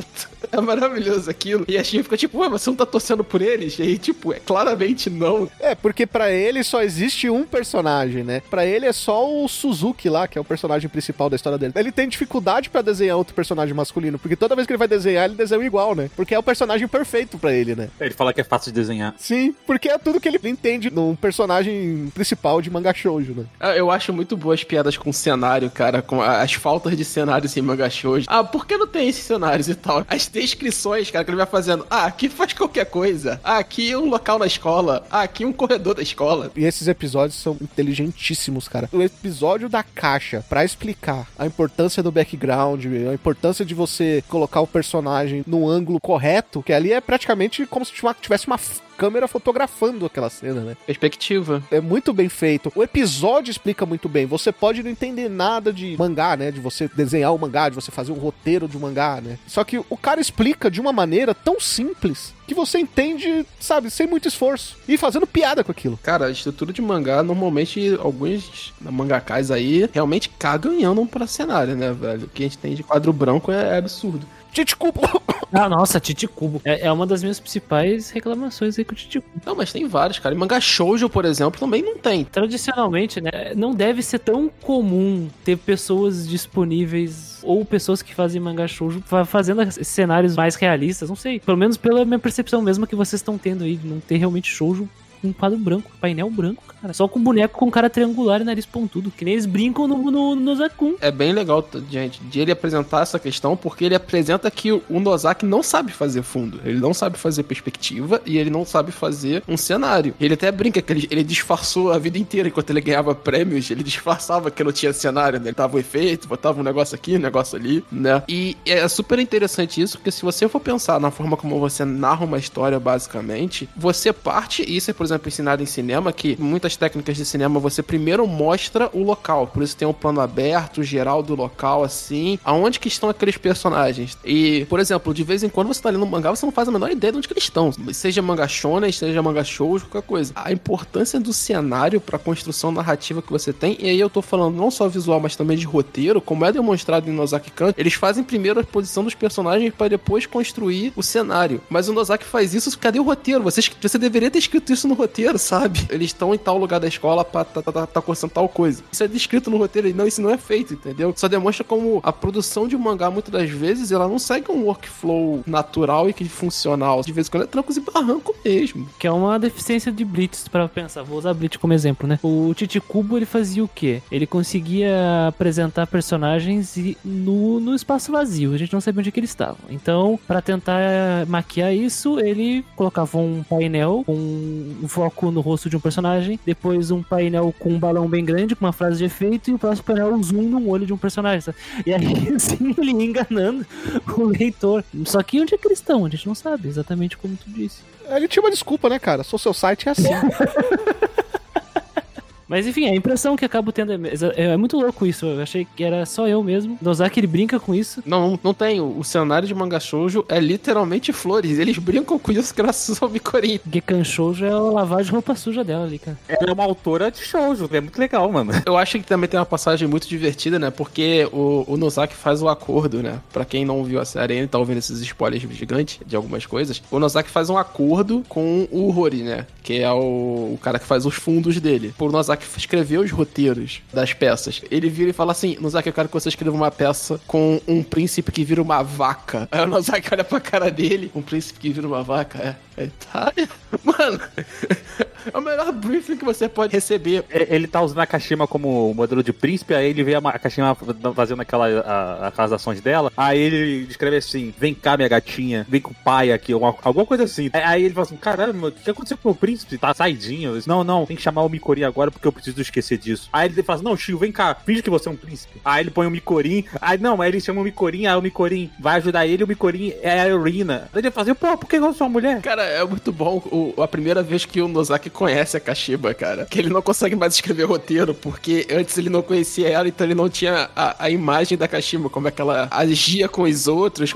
É maravilhoso aquilo. E a Shin fica tipo, ué, mas você não tá torcendo por eles? E aí, tipo, é claramente não. É, porque pra ele só existe um personagem, né? Pra ele é só o Suzuki lá, que é o personagem principal da história dele. Ele tem dificuldade pra desenhar outro personagem masculino, porque toda vez que ele vai desenhar, ele desenha igual, né? Porque é o personagem perfeito pra ele, né? Ele fala que é fácil de desenhar. Sim, porque é tudo que ele entende num personagem principal de manga shoujo, né? Ah, Eu acho muito boas as piadas com cenário, cara, com as faltas de cenários em manga shoujo. Ah, por que não tem esses cenários e tal? As descrições, cara, que ele vai fazendo. Ah, aqui faz qualquer coisa. Ah, aqui um local na escola. Ah, aqui um corredor da escola. E esses episódios são inteligentíssimos, cara. O episódio da caixa, pra explicar a importância do background, a importância de você colocar o personagem no ângulo correto, que ali é praticamente como se tivesse uma câmera fotografando aquela cena, né? Perspectiva. É muito bem feito. O episódio explica muito bem. Você pode não entender nada de mangá, né? De você desenhar o mangá, de você fazer um roteiro de um mangá, né? Só que o cara explica de uma maneira tão simples que você entende, sabe, sem muito esforço. E fazendo piada com aquilo. Cara, a estrutura de mangá, normalmente, alguns mangakais aí realmente cagam e andam pra cenário, né, velho? O que a gente tem de quadro branco é, é absurdo. Titicubo! <coughs> Ah, nossa, Titi Cubo. É, é uma das minhas principais reclamações aí com o Titi Cubo. Não, mas tem vários, cara. E mangá shoujo, por exemplo, também não tem. Tradicionalmente, né, não deve ser tão comum ter pessoas disponíveis ou pessoas que fazem mangá shoujo fa- fazendo cenários mais realistas, não sei. Pelo menos pela minha percepção mesmo que vocês estão tendo aí, de não ter realmente shoujo com um quadro branco, painel branco, cara. Só com boneco com cara triangular e nariz pontudo, que nem eles brincam no, no, no. É bem legal, gente, de ele apresentar essa questão, porque ele apresenta que o Nozaki não sabe fazer fundo. Ele não sabe fazer perspectiva e ele não sabe fazer um cenário. Ele até brinca que ele, ele disfarçou a vida inteira enquanto ele ganhava prêmios, ele disfarçava que não tinha cenário, né? Ele tava o efeito, botava um negócio aqui, um negócio ali, né? E é super interessante isso, porque se você for pensar na forma como você narra uma história, basicamente, você parte, e isso é, por exemplo, ensinado em cinema, que muitas técnicas de cinema você primeiro mostra o local, por isso tem um plano aberto, geral do local, assim, aonde que estão aqueles personagens. E, por exemplo, de vez em quando você tá lendo um mangá, você não faz a menor ideia de onde que eles estão, seja manga shonen, seja manga shoujo, qualquer coisa. A importância do cenário pra construção narrativa que você tem, e aí eu tô falando não só visual, mas também de roteiro, como é demonstrado em Nozaki Kan, eles fazem primeiro a posição dos personagens para depois construir o cenário. Mas o Nozaki faz isso, cadê o roteiro? Você, você deveria ter escrito isso no roteiro, sabe? Eles estão em tal lugar da escola pra tá, tá, tá, tá acontecendo tal coisa. Isso é descrito no roteiro, e não, isso não é feito, entendeu? Só demonstra como a produção de um mangá, muitas das vezes, ela não segue um workflow natural e que funcional. De vez em quando é trancos e barranco mesmo. Que é uma deficiência de Blitz, pra pensar. Vou usar Blitz como exemplo, né? O Titi Kubo, ele fazia o quê? Ele conseguia apresentar personagens e- no, no espaço vazio. A gente não sabia onde é que eles estavam. Então, pra tentar maquiar isso, ele colocava um painel com um foco no rosto de um personagem, depois um painel com um balão bem grande, com uma frase de efeito, e o próximo painel um zoom no olho de um personagem. sabe? E aí, <laughs> assim, ele ia enganando o leitor. Só que onde é que eles estão? A gente não sabe, exatamente como tu disse. Ele tinha uma desculpa, né, cara? Sou seu site é assim. <laughs> Mas enfim, a impressão que acabo tendo é, é- é muito louco isso. Eu achei que era só eu mesmo. Nozaki ele brinca com isso. Não, não tem. O o cenário de manga shoujo é literalmente flores. Eles brincam com isso graças ao Mikorin. Gekan Shoujo é a lavagem de roupa suja dela ali, cara. Ela é uma autora de shoujo, é muito legal, mano. Eu acho que também tem uma passagem muito divertida, né? Porque o, o Nozaki faz o acordo, né? Pra quem não viu a série ainda, tá ouvindo esses spoilers gigantes de algumas coisas. O Nozaki faz um acordo com o Rory, né? Que é o, o cara que faz os fundos dele. Por Nozaki escrever os roteiros das peças. Ele vira e fala assim: Nozaki, eu quero que você escreva uma peça com um príncipe que vira uma vaca. <laughs> Aí o Nozaki olha pra cara dele: Um príncipe que vira uma vaca? É. Tá. <laughs> Mano. É o melhor briefing que você pode receber. É, Ele tá usando a Kashima como modelo de príncipe, aí ele vê a Ma- a Kashima fazendo aquela, a- aquelas ações dela, aí ele descreve assim, vem cá minha gatinha, vem com o pai aqui, uma- alguma coisa assim. Aí- Aí ele fala assim, mano, o que aconteceu com o meu príncipe? Tá saidinho? Disse, não, não, tem que chamar o Mikorin agora porque eu preciso esquecer disso. Aí ele fala assim, não, Shio, vem cá, finge que você é um príncipe. Aí ele põe o Mikorin, aí não, aí ele chama o Mikorin, aí o Mikorin vai ajudar ele, o Mikorin é a Irina. Aí ele fala assim, pô, por que eu sou uma mulher? Cara, é muito bom o- a primeira vez que o Nozaki conhece a Kashiba, cara. Que ele não consegue mais escrever roteiro, porque antes ele não conhecia ela, então ele não tinha a, a imagem da Kashiba, como é que ela agia com os outros.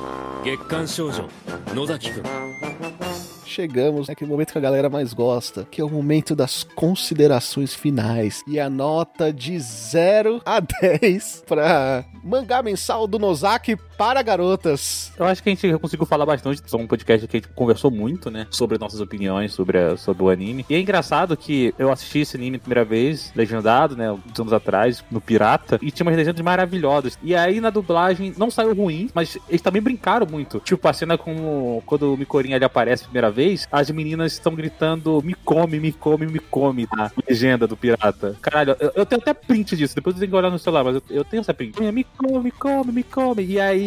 Chegamos naquele momento que a galera mais gosta, que é o momento das considerações finais. E a nota de 0 a <laughs> 10 pra mangá mensal do Nozaki para garotas. Eu acho que a gente conseguiu falar bastante. Foi um podcast que a gente conversou muito, né? Sobre nossas opiniões sobre, a- sobre o anime. E é engraçado que eu assisti esse anime a primeira vez, legendado, né? Uns anos atrás, no Pirata. E tinha umas legendas maravilhosas. E aí na dublagem não saiu ruim, mas eles também brincaram muito. Tipo, a cena como quando o Mikorin ele aparece a primeira vez, as meninas estão gritando: me come, me come, me come, na legenda do Pirata. Caralho, eu, eu tenho até print disso. Depois eu tenho que olhar no celular, mas eu, eu tenho essa print. Me come, me come, me come. E aí,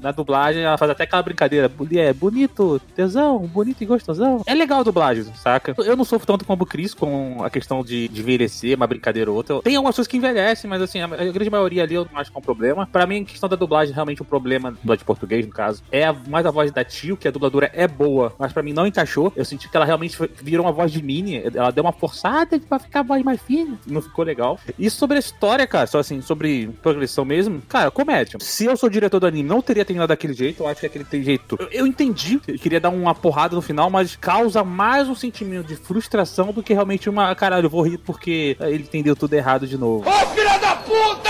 na dublagem, ela faz até aquela brincadeira. É bonito, tesão, bonito e gostosão. É legal a dublagem, saca? Eu não sofro tanto como o Chris com a questão de, de envelhecer, uma brincadeira ou outra. Tem algumas coisas que envelhecem, mas assim, a, a grande maioria ali eu não acho que é um problema. Pra mim, a questão da dublagem, realmente, o problema, dublagem de português, no caso, é a- mais a voz da Tio, que a dubladora é boa, mas pra mim não encaixou. Eu senti que ela realmente foi- virou uma voz de mini. Ela deu uma forçada pra ficar a voz mais fina. Não ficou legal. E sobre a história, cara, só assim, sobre progressão mesmo, cara, comédia. Se eu sou diretor do anime, não teria terminado daquele jeito. Eu acho que aquele tem jeito. Eu, eu entendi. Eu queria dar uma porrada no final, mas causa mais um sentimento de frustração do que realmente uma. Caralho, eu vou rir porque ele entendeu tudo errado de novo. Ô filha da puta!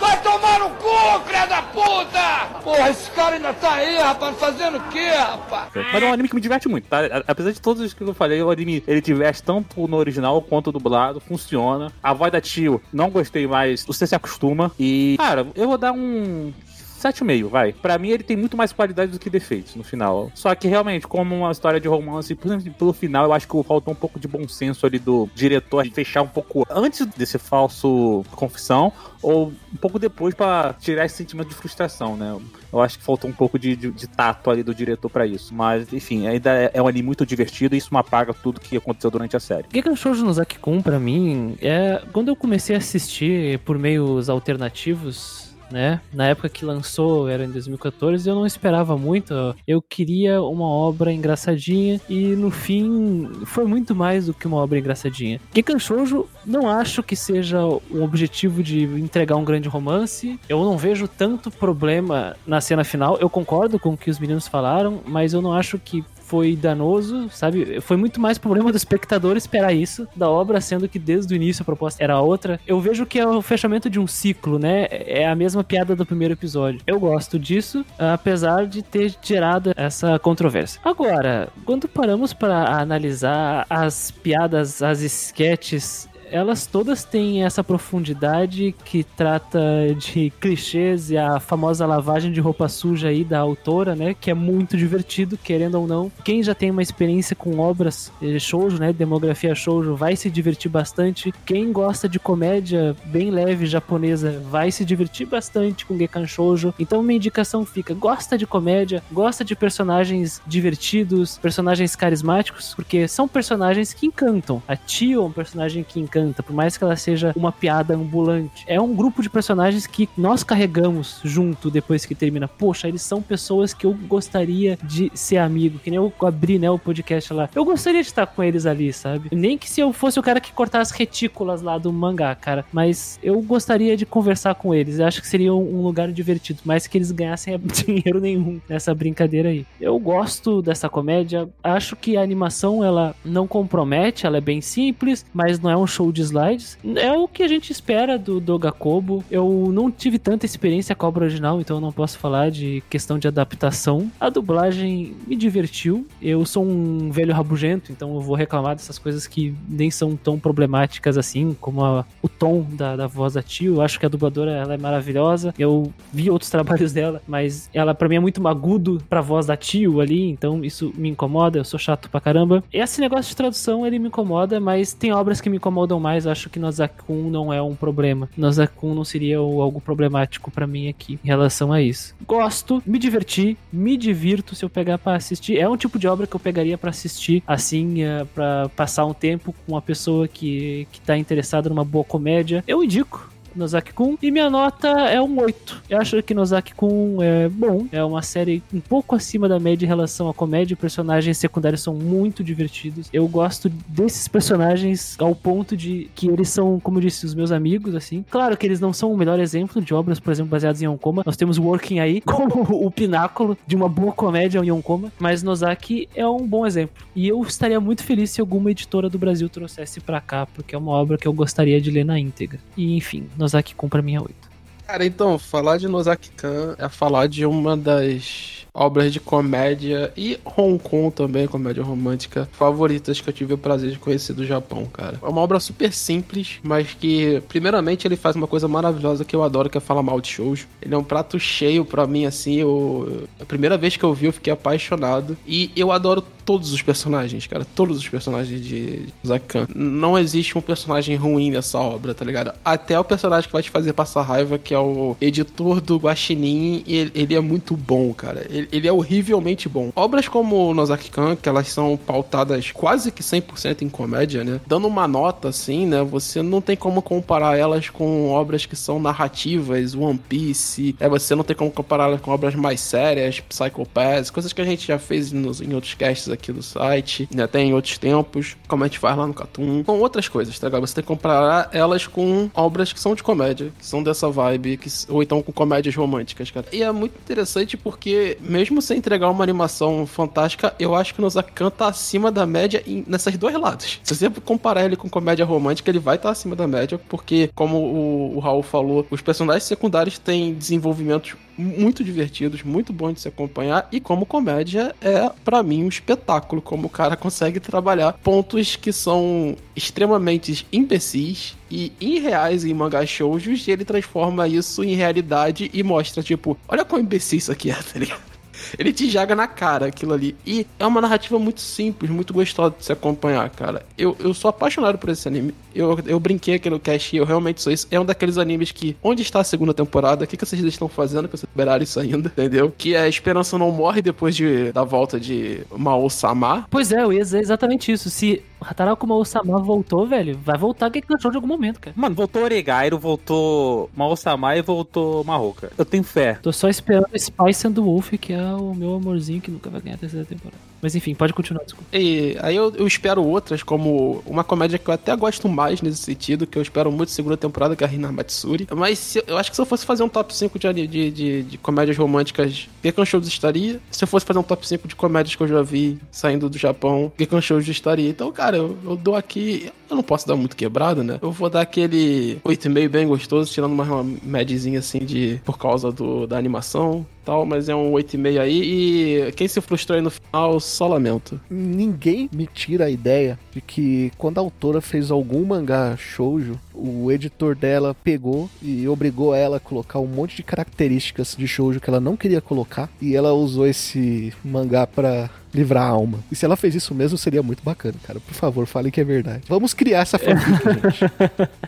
Vai tomar no cu, filha da puta! Porra, esse cara ainda tá aí, rapaz, fazendo o quê, rapaz? Mas é um anime que me diverte muito, tá? Apesar de todos os que eu falei, o anime ele diverte tanto no original quanto dublado, funciona. A voz da tio, não gostei mais, você se acostuma. E, cara, eu vou dar um. 7,5, vai. Pra mim, ele tem muito mais qualidade do que defeitos no final. Só que, realmente, como uma história de romance, pelo final, eu acho que faltou um pouco de bom senso ali do diretor fechar um pouco antes desse falso confissão, ou um pouco depois pra tirar esse sentimento de frustração, né? Eu acho que faltou um pouco de, de- de tato ali do diretor pra isso. Mas, enfim, ainda é, é um anime muito divertido e isso não apaga tudo que aconteceu durante a série. Gekan Shoujo no Zaki-kun, pra mim, é... Quando eu comecei a assistir por meios alternativos, né? Na época que lançou, era em 2014, eu não esperava muito. Eu queria uma obra engraçadinha e, no fim, foi muito mais do que uma obra engraçadinha. Gekan Shoujo, não acho que seja um objetivo de entregar um grande romance. Eu não vejo tanto problema na cena final. Eu concordo com o que os meninos falaram, mas eu não acho que foi danoso, sabe? Foi muito mais problema do espectador esperar isso da obra, sendo que desde o início a proposta era outra. Eu vejo que é o fechamento de um ciclo, né? É a mesma piada do primeiro episódio. Eu gosto disso, apesar de ter gerado essa controvérsia. Agora, quando paramos para analisar as piadas, as sketches elas todas têm essa profundidade que trata de clichês e a famosa lavagem de roupa suja aí da autora, né? Que é muito divertido, querendo ou não. Quem já tem uma experiência com obras eh, shoujo, né? Demografia shoujo, vai se divertir bastante. Quem gosta de comédia bem leve japonesa, vai se divertir bastante com Gekan Shoujo. Então minha indicação fica, gosta de comédia, gosta de personagens divertidos, personagens carismáticos, porque são personagens que encantam. A Tio é um personagem que encanta encanta, por mais que ela seja uma piada ambulante. É um grupo de personagens que nós carregamos junto depois que termina. Poxa, eles são pessoas que eu gostaria de ser amigo, que nem eu abri, né, o podcast lá. Eu gostaria de estar com eles ali, sabe? Nem que se eu fosse o cara que cortar as retículas lá do mangá, cara, mas eu gostaria de conversar com eles. Eu acho que seria um lugar divertido, mais que eles ganhassem <laughs> dinheiro nenhum nessa brincadeira aí. Eu gosto dessa comédia, acho que a animação ela não compromete, ela é bem simples, mas não é um show show de slides. É o que a gente espera do Dogakobo. Eu não tive tanta experiência com a obra original, então eu não posso falar de questão de adaptação. A dublagem me divertiu. Eu sou um velho rabugento, então eu vou reclamar dessas coisas que nem são tão problemáticas assim, como a- o tom da, da voz da tio. Eu acho que a dubladora ela é maravilhosa. Eu vi outros <laughs> trabalhos dela, mas ela pra mim é muito magudo pra voz da tio ali, então isso me incomoda. Eu sou chato pra caramba. Esse negócio de tradução ele me incomoda, mas tem obras que me incomodam mais. Eu acho que Nozakun não é um problema. Nozakun não seria algo problemático pra mim aqui em relação a isso. Gosto, me diverti, me divirto se eu pegar pra assistir. É um tipo de obra que eu pegaria pra assistir assim, eh, pra passar um tempo com uma pessoa que, que tá interessada numa boa comédia. Eu indico. Nozaki-kun. E minha nota é um 8. Eu acho que Nozaki-kun é bom. É uma série um pouco acima da média em relação à comédia. Personagens secundários são muito divertidos. Eu gosto desses personagens ao ponto de que eles são, como eu disse, os meus amigos, assim. Claro que eles não são o melhor exemplo de obras, por exemplo, baseadas em Yonkoma. Nós temos Working aí <laughs> como o pináculo de uma boa comédia em Yonkoma. Mas Nozaki é um bom exemplo. E eu estaria muito feliz se alguma editora do Brasil trouxesse pra cá, porque é uma obra que eu gostaria de ler na íntegra. E enfim, Nozaki compra minha 8. Cara, então, falar de Nozaki-kan é falar de uma das obras de comédia e Hong Kong também, comédia romântica, favoritas que eu tive o prazer de conhecer do Japão, cara. É uma obra super simples, mas que, primeiramente, ele faz uma coisa maravilhosa que eu adoro, que é falar mal de shoujo. Ele é um prato cheio pra mim, assim, eu... A primeira vez que eu vi, eu fiquei apaixonado. E eu adoro todos os personagens, cara. Todos os personagens de Nozaki-kan. Não existe um personagem ruim nessa obra, tá ligado? Até o personagem que vai te fazer passar raiva, que é o editor do Guaxinim, ele, ele é muito bom, cara. Ele, ele é horrivelmente bom. Obras como Nozaki-kan, que elas são pautadas quase que 100% em comédia, né? Dando uma nota, assim, né? Você não tem como comparar elas com obras que são narrativas, One Piece. É, você não tem como comparar elas com obras mais sérias, Psycho Pass, coisas que a gente já fez nos, em outros casts aqui do site, né? Até em outros tempos, como a gente faz lá no Catum. Com outras coisas, tá ligado? Você tem que comparar elas com obras que são de comédia, que são dessa vibe, que, ou então com comédias românticas, cara. E é muito interessante porque, mesmo sem entregar uma animação fantástica, eu acho que o Nozakan tá acima da média em, nessas dois lados. Se você comparar ele com comédia romântica, ele vai estar acima da média, porque, como o, o Raul falou, os personagens secundários têm desenvolvimentos muito divertidos, muito bons de se acompanhar, e como comédia é, pra mim, um espetáculo, como o cara consegue trabalhar pontos que são extremamente imbecis e irreais em mangá shoujos, e ele transforma isso em realidade e mostra, tipo, olha quão imbecil isso aqui é, <laughs> tá ligado? Ele te joga na cara aquilo ali. E é uma narrativa muito simples, muito gostosa de se acompanhar, cara. Eu, eu sou apaixonado por esse anime. Eu, eu brinquei aqui no cast e eu realmente sou isso. É um daqueles animes que, onde está a segunda temporada? O que, que vocês estão fazendo pra vocês isso ainda? Entendeu? Que a esperança não morre depois de, da volta de Mao-sama. Pois é, eu ia dizer exatamente isso. Se Hatarako Mao-sama voltou, velho, vai voltar que canchou de algum momento, cara. Mano, voltou Oregairo, voltou Mao-sama e voltou Marroca. Eu tenho fé. Tô só esperando Spice and the Wolf, que é o meu amorzinho que nunca vai ganhar a terceira temporada. Mas enfim, pode continuar, desculpa. E aí eu, eu espero outras, como uma comédia que eu até gosto mais nesse sentido, que eu espero muito segunda temporada, que é a Rina Matsuri. Mas se- eu acho que se eu fosse fazer um top 5 de, de, de, de comédias românticas, Gekan Shoujo estaria. Se eu fosse fazer um top 5 de comédias que eu já vi saindo do Japão, Gekan Shoujo estaria. Então, cara, eu, eu dou aqui... Eu não posso dar muito quebrado, né? Eu vou dar aquele 8,5 bem gostoso, tirando uma, uma médiazinha assim de... Por causa do, da animação tal, mas é um 8,5 aí. E quem se frustrou aí no final, só lamento. Ninguém me tira a ideia de que quando a autora fez algum mangá shoujo, o editor dela pegou e obrigou ela a colocar um monte de características de shoujo que ela não queria colocar e ela usou esse mangá pra livrar a alma. E se ela fez isso mesmo, seria muito bacana, cara. Por favor, fale que é verdade. Vamos criar essa fanfic, <laughs> gente.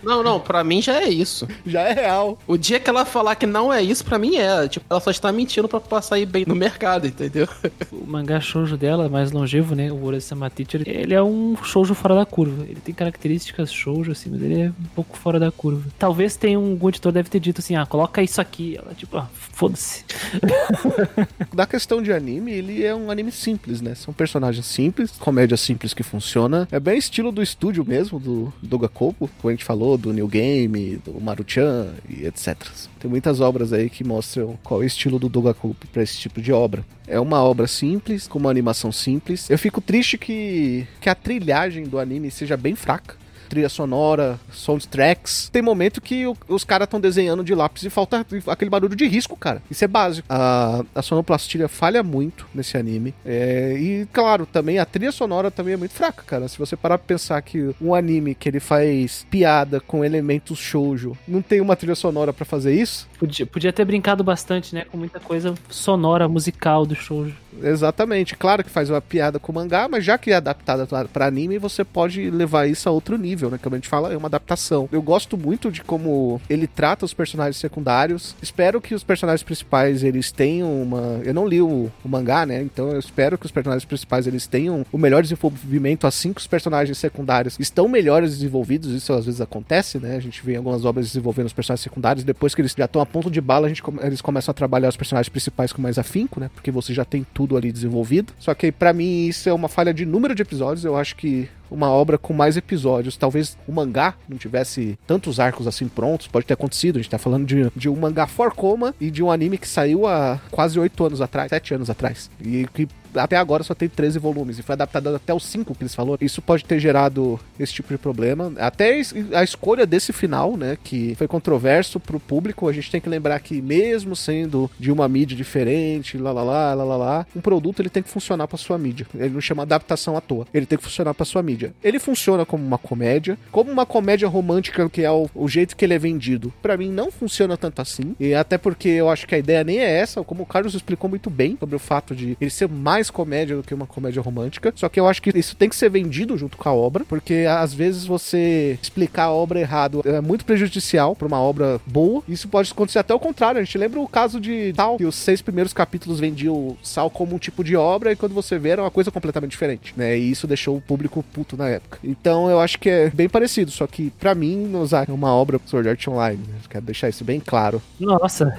Não, não, pra mim já é isso. Já é real. O dia que ela falar que não é isso, pra mim é. Tipo, ela só está mentindo pra passar aí bem no mercado, entendeu? <laughs> O mangá shoujo dela, mais longevo, né? O Urasama Teacher, ele é um shoujo fora da curva. Ele tem características shoujo, assim, mas ele é um pouco fora da curva. Talvez tenha um algum editor deve ter dito assim, ah, coloca isso aqui. Ela, tipo, ah, foda-se. <laughs> Da questão de anime, ele é um anime simples, né? São personagens simples, comédia simples que funciona. É bem estilo do estúdio mesmo, do Doga como a gente falou, do New Game, do Maruchan e etc. Tem muitas obras aí que mostram qual é o estilo do Doga Kobo pra esse tipo de obra. É uma obra simples, com uma animação simples. Eu fico triste que, que a trilhagem do anime seja bem fraca. Trilha sonora, soundtracks. Tem momento que o- os caras estão desenhando de lápis e falta aquele barulho de risco, cara. Isso é básico. A, a sonoplastia falha muito nesse anime. É, e, claro, também a trilha sonora também é muito fraca, cara. Se você parar pra pensar que um anime que ele faz piada com elementos shoujo não tem uma trilha sonora pra fazer isso, Podia, podia ter brincado bastante, né? Com muita coisa sonora, musical do shoujo. Exatamente. Claro que faz uma piada com o mangá, mas já que é adaptada pra anime, você pode levar isso a outro nível, né? Como a gente fala, é uma adaptação. Eu gosto muito de como ele trata os personagens secundários. Espero que os personagens principais eles tenham uma. Eu não li o, o mangá, né? Então eu espero que os personagens principais eles tenham o melhor desenvolvimento assim que os personagens secundários estão melhores desenvolvidos. Isso às vezes acontece, né? A gente vê algumas obras desenvolvendo os personagens secundários. Depois que eles já estão ponto de bala, gente, eles começam a trabalhar os personagens principais com mais afinco, né? Porque você já tem tudo ali desenvolvido. Só que pra mim isso é uma falha de número de episódios. Eu acho que uma obra com mais episódios, talvez o mangá não tivesse tantos arcos assim prontos, pode ter acontecido. A gente tá falando de, de um mangá for coma e de um anime que saiu há quase oito anos atrás, sete anos atrás. E que até agora só tem 13 volumes e foi adaptado até os 5 que eles falaram. Isso pode ter gerado esse tipo de problema. Até a escolha desse final, né, que foi controverso pro público, a gente tem que lembrar que mesmo sendo de uma mídia diferente, lá lá lá, lá lá lá, um produto ele tem que funcionar pra sua mídia. Ele não chama adaptação à toa. Ele tem que funcionar pra sua mídia. Ele funciona como uma comédia, como uma comédia romântica que é o, o jeito que ele é vendido. Pra mim não funciona tanto assim. E até porque eu acho que a ideia nem é essa, como o Carlos explicou muito bem sobre o fato de ele ser mais comédia do que uma comédia romântica. Só que eu acho que isso tem que ser vendido junto com a obra, porque às vezes você explicar a obra errado é muito prejudicial pra uma obra boa. Isso pode acontecer até o contrário. A gente lembra o caso de Sal, que os seis primeiros capítulos vendiam Sal como um tipo de obra e quando você vê era uma coisa completamente diferente, né? E isso deixou o público puto na época. Então eu acho que é bem parecido, só que pra mim, Nozaki é uma obra Sword Art Online. né? Quero deixar isso bem claro. Nossa,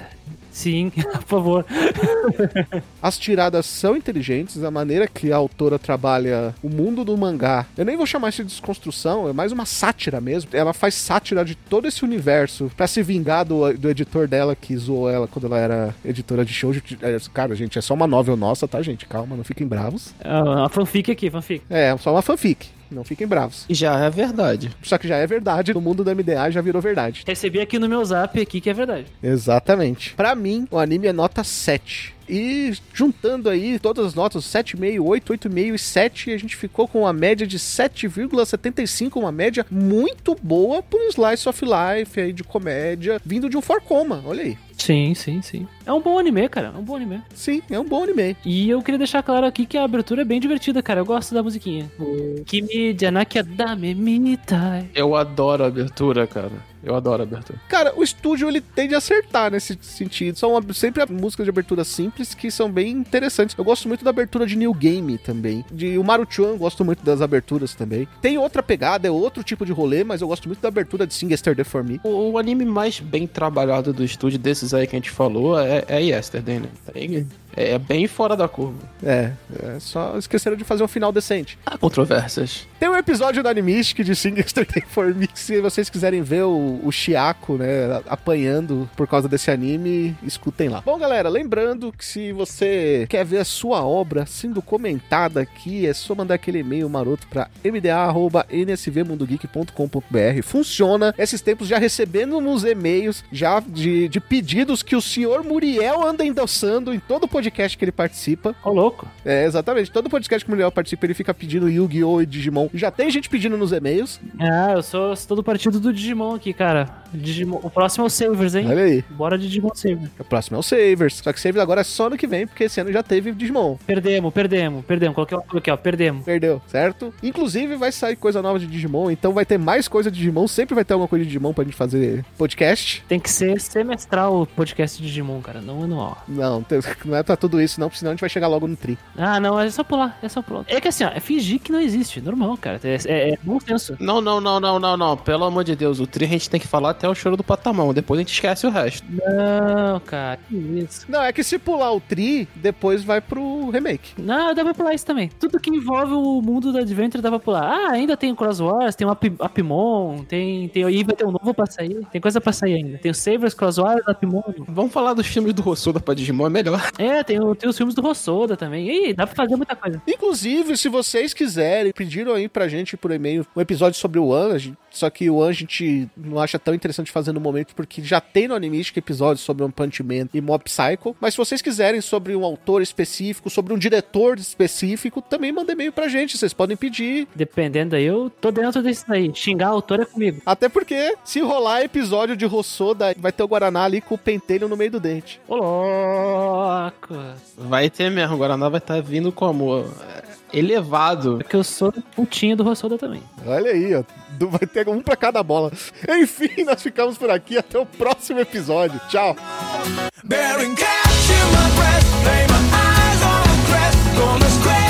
sim, <laughs> por favor. As tiradas são inteligentes, a maneira que a autora trabalha o mundo do mangá. Eu nem vou chamar isso de desconstrução, é mais uma sátira mesmo. Ela faz sátira de todo esse universo pra se vingar do, do editor dela que zoou ela quando ela era editora de shoujo. É, Cara, gente, é só uma novel nossa, tá, gente? Calma, não fiquem bravos. Ah, A fanfic aqui, fanfic. É, só uma fanfic. Não fiquem bravos. E já é verdade. Só que já é verdade, no mundo do MDA já virou verdade. Recebi aqui no meu zap aqui que é verdade. Exatamente. Pra mim, o anime é nota 7. E juntando aí todas as notas, 7,5, 8, 8,5 e 7, a gente ficou com uma média de 7,75, uma média muito boa pro Slice of Life aí de comédia, vindo de um Forcoma, olha aí. Sim, sim, sim. É um bom anime, cara. É um bom anime. Sim, é um bom anime. E eu queria deixar claro aqui que a abertura é bem divertida, cara. Eu gosto da musiquinha. O Kimi Janaki Dame Mitai. Eu adoro a abertura, cara. Eu adoro a abertura. Cara, o estúdio ele tende a acertar nesse sentido. São sempre músicas de abertura simples que são bem interessantes. Eu gosto muito da abertura de New Game também. De o Maruchan, gosto muito das aberturas também. Tem outra pegada, é outro tipo de rolê, mas eu gosto muito da abertura de Sing Yesterday for Me. O, o anime mais bem trabalhado do estúdio desses aí que a gente falou é, é Yesterday, né? Tem- É, é bem fora da curva. É, é, só esqueceram de fazer um final decente. Há controvérsias. Tem um episódio do Animistic de Sing Yesterday <laughs> for Me. Se vocês quiserem ver o, o Chiako, né, apanhando por causa desse anime, escutem lá. Bom, galera, lembrando que se você quer ver a sua obra sendo comentada aqui, é só mandar aquele e-mail maroto pra mda.nsvmundogeek.com.br. Funciona. Esses tempos já recebendo uns e-mails já de, de pedidos que o senhor Muriel anda endossando em todo podcast que ele participa. Ô, louco. É, exatamente. Todo podcast que o Muriel participa, ele fica pedindo Yu-Gi-Oh! e Digimon. Já tem gente pedindo nos e-mails. Ah, eu sou, sou do partido do Digimon aqui, cara. Digimon. O próximo é o Savers, hein? Olha aí. Bora de Digimon Savers. O próximo é o Savers. Só que Savers agora é só ano que vem, porque esse ano já teve Digimon. Perdemos, perdemos, perdemos. Coloquei o aqui, ó. Perdemos. Perdeu, certo? Inclusive vai sair coisa nova de Digimon, então vai ter mais coisa de Digimon. Sempre vai ter alguma coisa de Digimon pra gente fazer podcast. Tem que ser semestral o podcast de Digimon, cara. Não anual. Não, <laughs> não é pra tudo isso, não, porque senão a gente vai chegar logo no tri. Ah, não, é só pular, é só pular. É que assim, ó, é fingir que não existe, normal, cara. É, é, é bom senso. Não, não, não, não, não, não. Pelo amor de Deus, o tri a gente tem que falar até o choro do patamão. Depois a gente esquece o resto. Não, cara, que isso. Não, é que se pular o tri, depois vai pro remake. Não, dá pra pular isso também. Tudo que envolve o mundo do Adventure dá pra pular. Ah, ainda tem o Cross Wars, tem o Ap Apimon, tem, tem. E vai ter um novo pra sair. Tem coisa pra sair ainda. Tem o Savers, Cross Wars, Apimon. Vamos falar dos filmes do Rossoda pra Digimon, é melhor. É, tem, o- tem os filmes do Rossoda também. Ih, dá pra fazer muita coisa. Inclusive, se vocês quiserem, pediram aí pra gente por e-mail um episódio sobre o One, a gente Só que o One a gente não acha tão interessante fazer no momento, porque já tem no Animistic episódios sobre One Punch Man e Mob Psycho. Mas se vocês quiserem sobre um autor específico, sobre um diretor específico, também manda e-mail pra gente. Vocês podem pedir. Dependendo aí, eu tô dentro desse daí. Xingar a autora é comigo. Até porque, se rolar episódio de Rossoda, vai ter o Guaraná ali com o pentelho no meio do dente. Ô, louco. Vai ter mesmo, o Guaraná vai estar vindo como é, elevado. É Porque eu sou putinha do Rossoda também. Olha aí, ó. Vai ter um pra cada bola. Enfim, nós ficamos por aqui. Até o próximo episódio. Tchau. Bearing in my breath, lay my eyes on crest, gonna scratch.